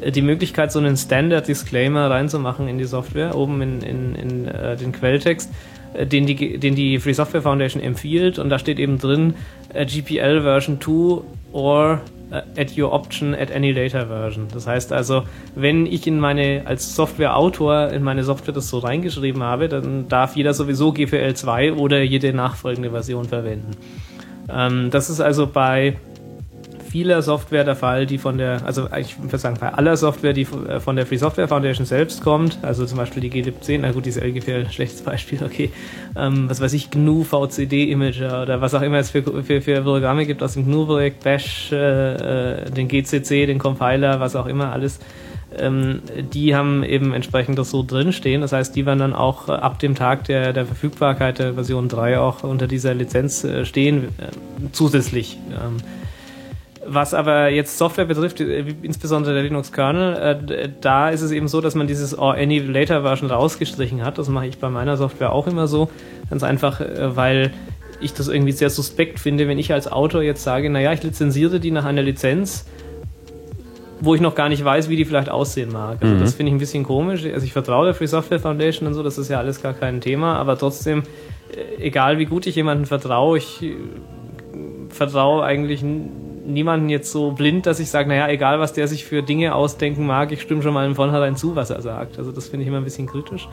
äh, die Möglichkeit, so einen Standard-Disclaimer reinzumachen in die Software, oben in, in, in äh, den Quelltext äh, den die, den die Free Software Foundation empfiehlt und da steht eben drin uh, GPL Version 2 or uh, at your option at any later version. Das heißt also, wenn ich in meine als Softwareautor in meine Software das so reingeschrieben habe, dann darf jeder sowieso GPL 2 oder jede nachfolgende Version verwenden. Ähm, das ist also bei vieler Software der Fall, die von der, also ich würde sagen, bei aller Software, die äh, von der Free Software Foundation selbst kommt, also zum Beispiel die GLib 10, na gut, die ist LGPL, schlechtes Beispiel, okay, ähm, was weiß ich, GNU, VCD Imager oder was auch immer es für, für, für Programme gibt aus dem GNU-Projekt, Bash, äh, äh den GCC, den Compiler, was auch immer, alles, ähm, die haben eben entsprechend das so drinstehen. Das heißt, die werden dann auch äh, ab dem Tag der, der Verfügbarkeit der Version 3 auch unter dieser Lizenz stehen, äh, zusätzlich. Ähm, was aber jetzt Software betrifft, äh, insbesondere der Linux-Kernel, äh, da ist es eben so, dass man dieses or any later Version rausgestrichen hat. Das mache ich bei meiner Software auch immer so. Ganz einfach, äh, weil ich das irgendwie sehr suspekt finde, wenn ich als Autor jetzt sage, naja, ich lizenziere die nach einer Lizenz, wo ich noch gar nicht weiß, wie die vielleicht aussehen mag. Also mhm. das finde ich ein bisschen komisch. Also ich vertraue der Free Software Foundation und so, das ist ja alles gar kein Thema, aber trotzdem, egal wie gut ich jemanden vertraue, ich vertraue eigentlich niemanden jetzt so blind, dass ich sage, naja, egal was der sich für Dinge ausdenken mag, ich stimme schon mal im Vornherein zu, was er sagt. Also das finde ich immer ein bisschen kritisch.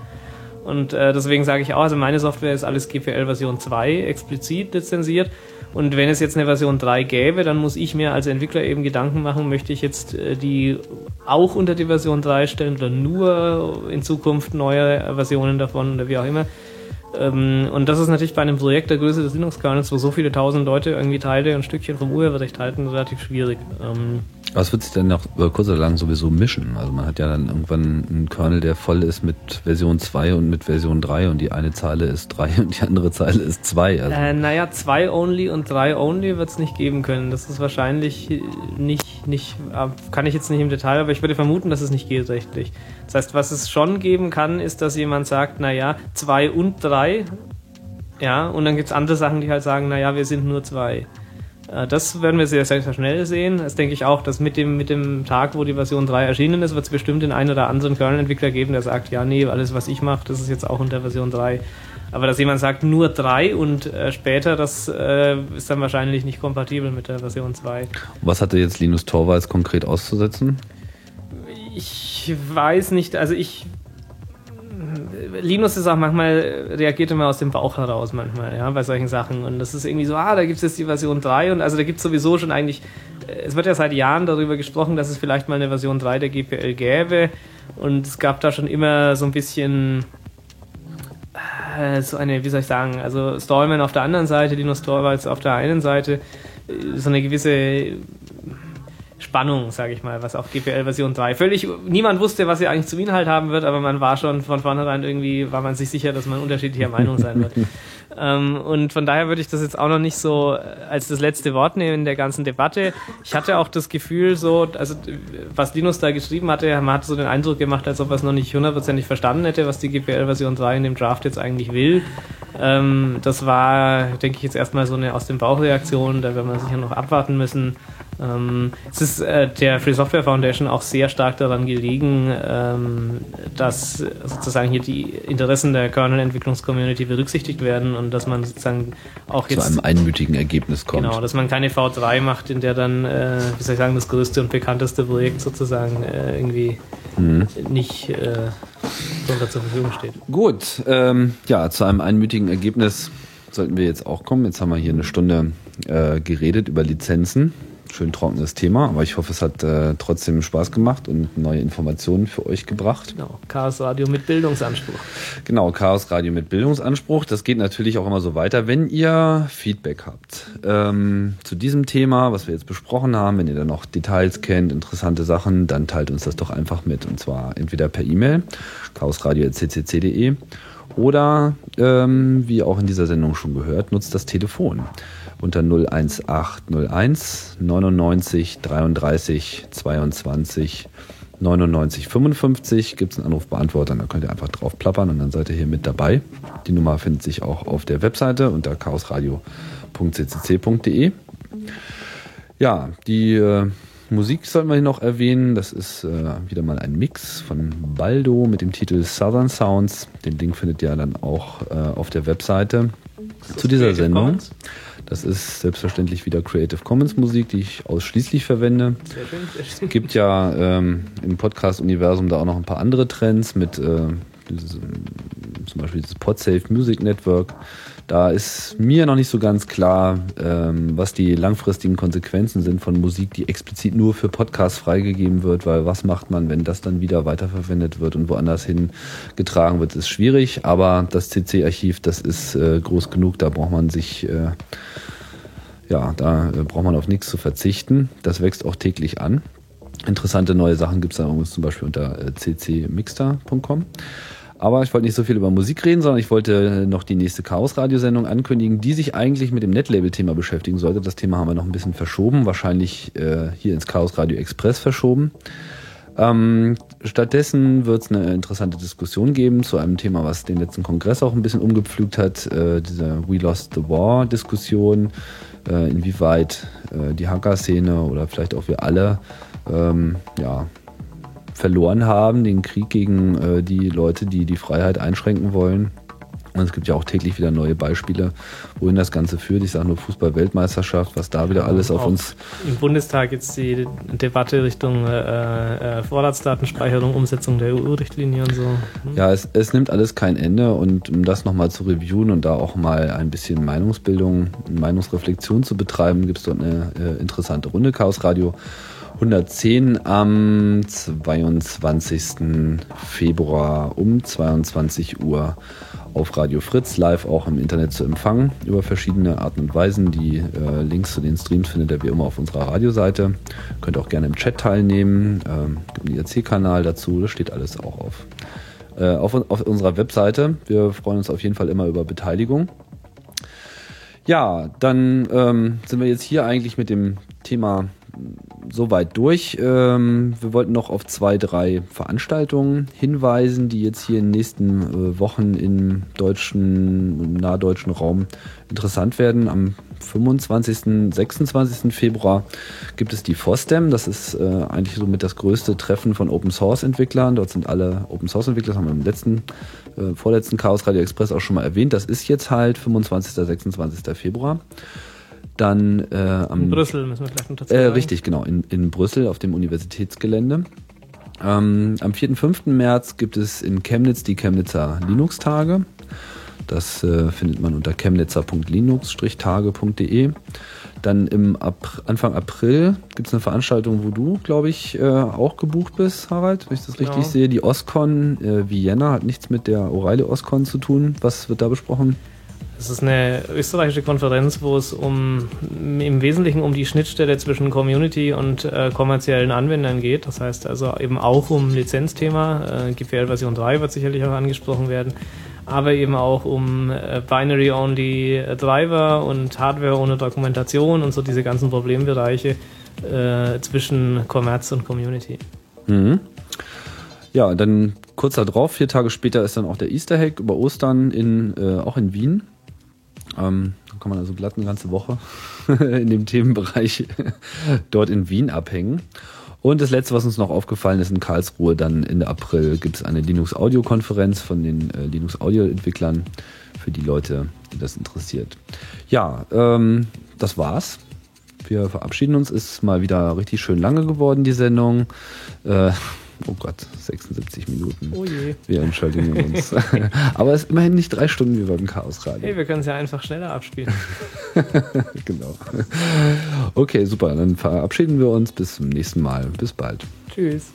Und äh, deswegen sage ich auch, also meine Software ist alles GPL Version 2 explizit lizenziert. Und wenn es jetzt eine Version 3 gäbe, dann muss ich mir als Entwickler eben Gedanken machen, möchte ich jetzt äh, die auch unter die Version 3 stellen oder nur in Zukunft neue Versionen davon oder wie auch immer. Ähm, und das ist natürlich bei einem Projekt der Größe des Linux-Kernels, wo so viele tausend Leute irgendwie Teile und Stückchen vom Urheberrecht halten, relativ schwierig. Was wird sich denn noch über kurz oder lang sowieso mischen? Also man hat ja dann irgendwann einen Kernel, der voll ist mit Version 2 und mit Version 3 und die eine Zeile ist 3 und die andere Zeile ist 2. Also äh, naja, 2 only und 3 only wird es nicht geben können. Das ist wahrscheinlich nicht, nicht, äh, kann ich jetzt nicht im Detail, aber ich würde vermuten, dass es nicht geht rechtlich. Das heißt, was es schon geben kann, ist, dass jemand sagt, naja, 2 und 3, ja, und dann gibt es andere Sachen, die halt sagen, naja, wir sind nur 2. Äh, das werden wir sehr, sehr, sehr schnell sehen. Das denke ich auch, dass mit dem, mit dem Tag, wo die Version 3 erschienen ist, wird es bestimmt den einen oder anderen Kernel-Entwickler geben, der sagt, ja, nee, alles, was ich mache, das ist jetzt auch unter Version 3. Aber dass jemand sagt, nur 3 und äh, später, das äh, ist dann wahrscheinlich nicht kompatibel mit der Version 2. Was hatte jetzt Linus Torvalds konkret auszusetzen? Ich weiß nicht, also ich Linus ist auch manchmal, reagiert immer aus dem Bauch heraus manchmal, ja, bei solchen Sachen. Und das ist irgendwie so, ah, da gibt es jetzt die Version 3 und also da gibt es sowieso schon eigentlich, äh, es wird ja seit Jahren darüber gesprochen, dass es vielleicht mal eine Version 3 der GPL gäbe. Und es gab da schon immer so ein bisschen äh, so eine, wie soll ich sagen, also Stallman auf der anderen Seite, Linus Torvalds auf der einen Seite, äh, so eine gewisse Spannung, sage ich mal, was auf GPL Version 3 völlig niemand wusste, was sie eigentlich zum Inhalt haben wird, aber man war schon von vornherein irgendwie war man sich sicher, dass man unterschiedlicher Meinung sein wird. ähm, und von daher würde ich das jetzt auch noch nicht so als das letzte Wort nehmen in der ganzen Debatte. Ich hatte auch das Gefühl so, also was Linus da geschrieben hatte, man hat so den Eindruck gemacht, als ob er es noch nicht hundertprozentig verstanden hätte, was die GPL Version 3 in dem Draft jetzt eigentlich will. Ähm, das war, denke ich, jetzt erstmal so eine aus dem Bauchreaktion, da werden wir sicher noch abwarten müssen. Ähm, es ist äh, der Free Software Foundation auch sehr stark daran gelegen, ähm, dass sozusagen hier die Interessen der Kernel-Entwicklungscommunity berücksichtigt werden und dass man sozusagen auch jetzt zu einem einmütigen Ergebnis kommt. Genau, dass man keine V3 macht, in der dann, äh, wie soll ich sagen, das größte und bekannteste Projekt sozusagen äh, irgendwie mhm. nicht äh, zur Verfügung steht. Gut, ähm, ja, zu einem einmütigen Ergebnis sollten wir jetzt auch kommen. Jetzt haben wir hier eine Stunde äh, geredet über Lizenzen schön trockenes Thema, aber ich hoffe, es hat äh, trotzdem Spaß gemacht und neue Informationen für euch gebracht. Genau, Chaos Radio mit Bildungsanspruch. Genau, Chaos Radio mit Bildungsanspruch. Das geht natürlich auch immer so weiter, wenn ihr Feedback habt ähm, zu diesem Thema, was wir jetzt besprochen haben. Wenn ihr da noch Details kennt, interessante Sachen, dann teilt uns das doch einfach mit und zwar entweder per E-Mail chaosradio.ccc.de oder ähm, wie auch in dieser Sendung schon gehört, nutzt das Telefon unter 01801 99 33 22 99 55 gibt es einen Anrufbeantworter, da könnt ihr einfach drauf plappern und dann seid ihr hier mit dabei. Die Nummer findet sich auch auf der Webseite unter chaosradio.ccc.de. Ja, die äh, Musik sollten wir hier noch erwähnen. Das ist äh, wieder mal ein Mix von Baldo mit dem Titel Southern Sounds. Den Link findet ihr dann auch äh, auf der Webseite zu dieser Sendung. Commons? Das ist selbstverständlich wieder Creative Commons Musik, die ich ausschließlich verwende. Sehr schön, sehr schön. Es gibt ja ähm, im Podcast-Universum da auch noch ein paar andere Trends mit äh, zum Beispiel das PodSafe Music Network. Da ist mir noch nicht so ganz klar, ähm, was die langfristigen Konsequenzen sind von Musik, die explizit nur für Podcasts freigegeben wird, weil was macht man, wenn das dann wieder weiterverwendet wird und woanders hin getragen wird, ist schwierig. Aber das CC-Archiv, das ist äh, groß genug, da braucht man sich, äh, ja, da äh, braucht man auf nichts zu verzichten. Das wächst auch täglich an. Interessante neue Sachen gibt es da zum Beispiel unter äh, ccmixter.com. Aber ich wollte nicht so viel über Musik reden, sondern ich wollte noch die nächste Chaos-Radiosendung ankündigen, die sich eigentlich mit dem Netlabel-Thema beschäftigen sollte. Das Thema haben wir noch ein bisschen verschoben, wahrscheinlich äh, hier ins Chaos Radio Express verschoben. Ähm, stattdessen wird es eine interessante Diskussion geben zu einem Thema, was den letzten Kongress auch ein bisschen umgepflügt hat, äh, diese We Lost the War-Diskussion, äh, inwieweit äh, die Hacker-Szene oder vielleicht auch wir alle ähm, ja, verloren haben, den Krieg gegen äh, die Leute, die die Freiheit einschränken wollen. Und es gibt ja auch täglich wieder neue Beispiele, wohin das Ganze führt. Ich sage nur Fußball-Weltmeisterschaft, was da wieder alles auf uns. Im Bundestag jetzt die Debatte Richtung äh, äh, Vorratsdatenspeicherung, Umsetzung der EU-Richtlinie und so. Hm. Ja, es, es nimmt alles kein Ende und um das nochmal zu reviewen und da auch mal ein bisschen Meinungsbildung, Meinungsreflexion zu betreiben, gibt es dort eine äh, interessante Runde. Chaos Radio 110 am 22. Februar um 22 Uhr auf Radio Fritz live auch im Internet zu empfangen über verschiedene Arten und Weisen. Die äh, Links zu den Streams findet ihr wie immer auf unserer Radioseite. Könnt auch gerne im Chat teilnehmen. Ähm, gibt einen IRC-Kanal dazu. Das steht alles auch auf, äh, auf, auf unserer Webseite. Wir freuen uns auf jeden Fall immer über Beteiligung. Ja, dann ähm, sind wir jetzt hier eigentlich mit dem Thema soweit durch. Ähm, wir wollten noch auf zwei, drei Veranstaltungen hinweisen, die jetzt hier in den nächsten äh, Wochen im deutschen, nahdeutschen Raum interessant werden. Am 25., 26. Februar gibt es die FOSDEM. Das ist äh, eigentlich somit das größte Treffen von Open Source Entwicklern. Dort sind alle Open Source Entwickler, das haben wir im letzten, äh, vorletzten Chaos Radio Express auch schon mal erwähnt. Das ist jetzt halt 25., 26. Februar. Dann äh, am In Brüssel müssen wir vielleicht noch dazu äh, richtig, genau, in, in Brüssel auf dem Universitätsgelände. Ähm, am 4. 5. März gibt es in Chemnitz die Chemnitzer Linux-Tage. Das äh, findet man unter chemnitzer.linux-tage.de. Dann im Ap Anfang April gibt es eine Veranstaltung, wo du, glaube ich, äh, auch gebucht bist, Harald, wenn ich das Genau. richtig sehe. Die OSCON äh, Vienna hat nichts mit der O'Reilly OSCON zu tun. Was wird da besprochen? Das ist eine österreichische Konferenz, wo es um im Wesentlichen um die Schnittstelle zwischen Community und äh, kommerziellen Anwendern geht. Das heißt also eben auch um Lizenzthema. Äh, GPL Version 3 wird sicherlich auch angesprochen werden. Aber eben auch um äh, Binary-Only Driver und Hardware ohne Dokumentation und so diese ganzen Problembereiche äh, zwischen Kommerz und Community. Mhm. Ja, dann kurz darauf, vier Tage später, ist dann auch der Easter Hack über Ostern in, äh, auch in Wien. Ähm, da kann man also glatt eine ganze Woche in dem Themenbereich dort in Wien abhängen. Und das letzte, was uns noch aufgefallen ist, in Karlsruhe, dann Ende April gibt es eine Linux-Audio-Konferenz von den äh, Linux-Audio-Entwicklern für die Leute, die das interessiert. Ja, ähm, das war's. Wir verabschieden uns. Ist mal wieder richtig schön lange geworden, die Sendung. Äh, oh Gott, 76 Minuten. Oh je. Wir entschuldigen uns. Aber es ist immerhin nicht drei Stunden wie beim Chaos Radio. Hey, wir können es ja einfach schneller abspielen. genau. Okay, super. Dann verabschieden wir uns. Bis zum nächsten Mal. Bis bald. Tschüss.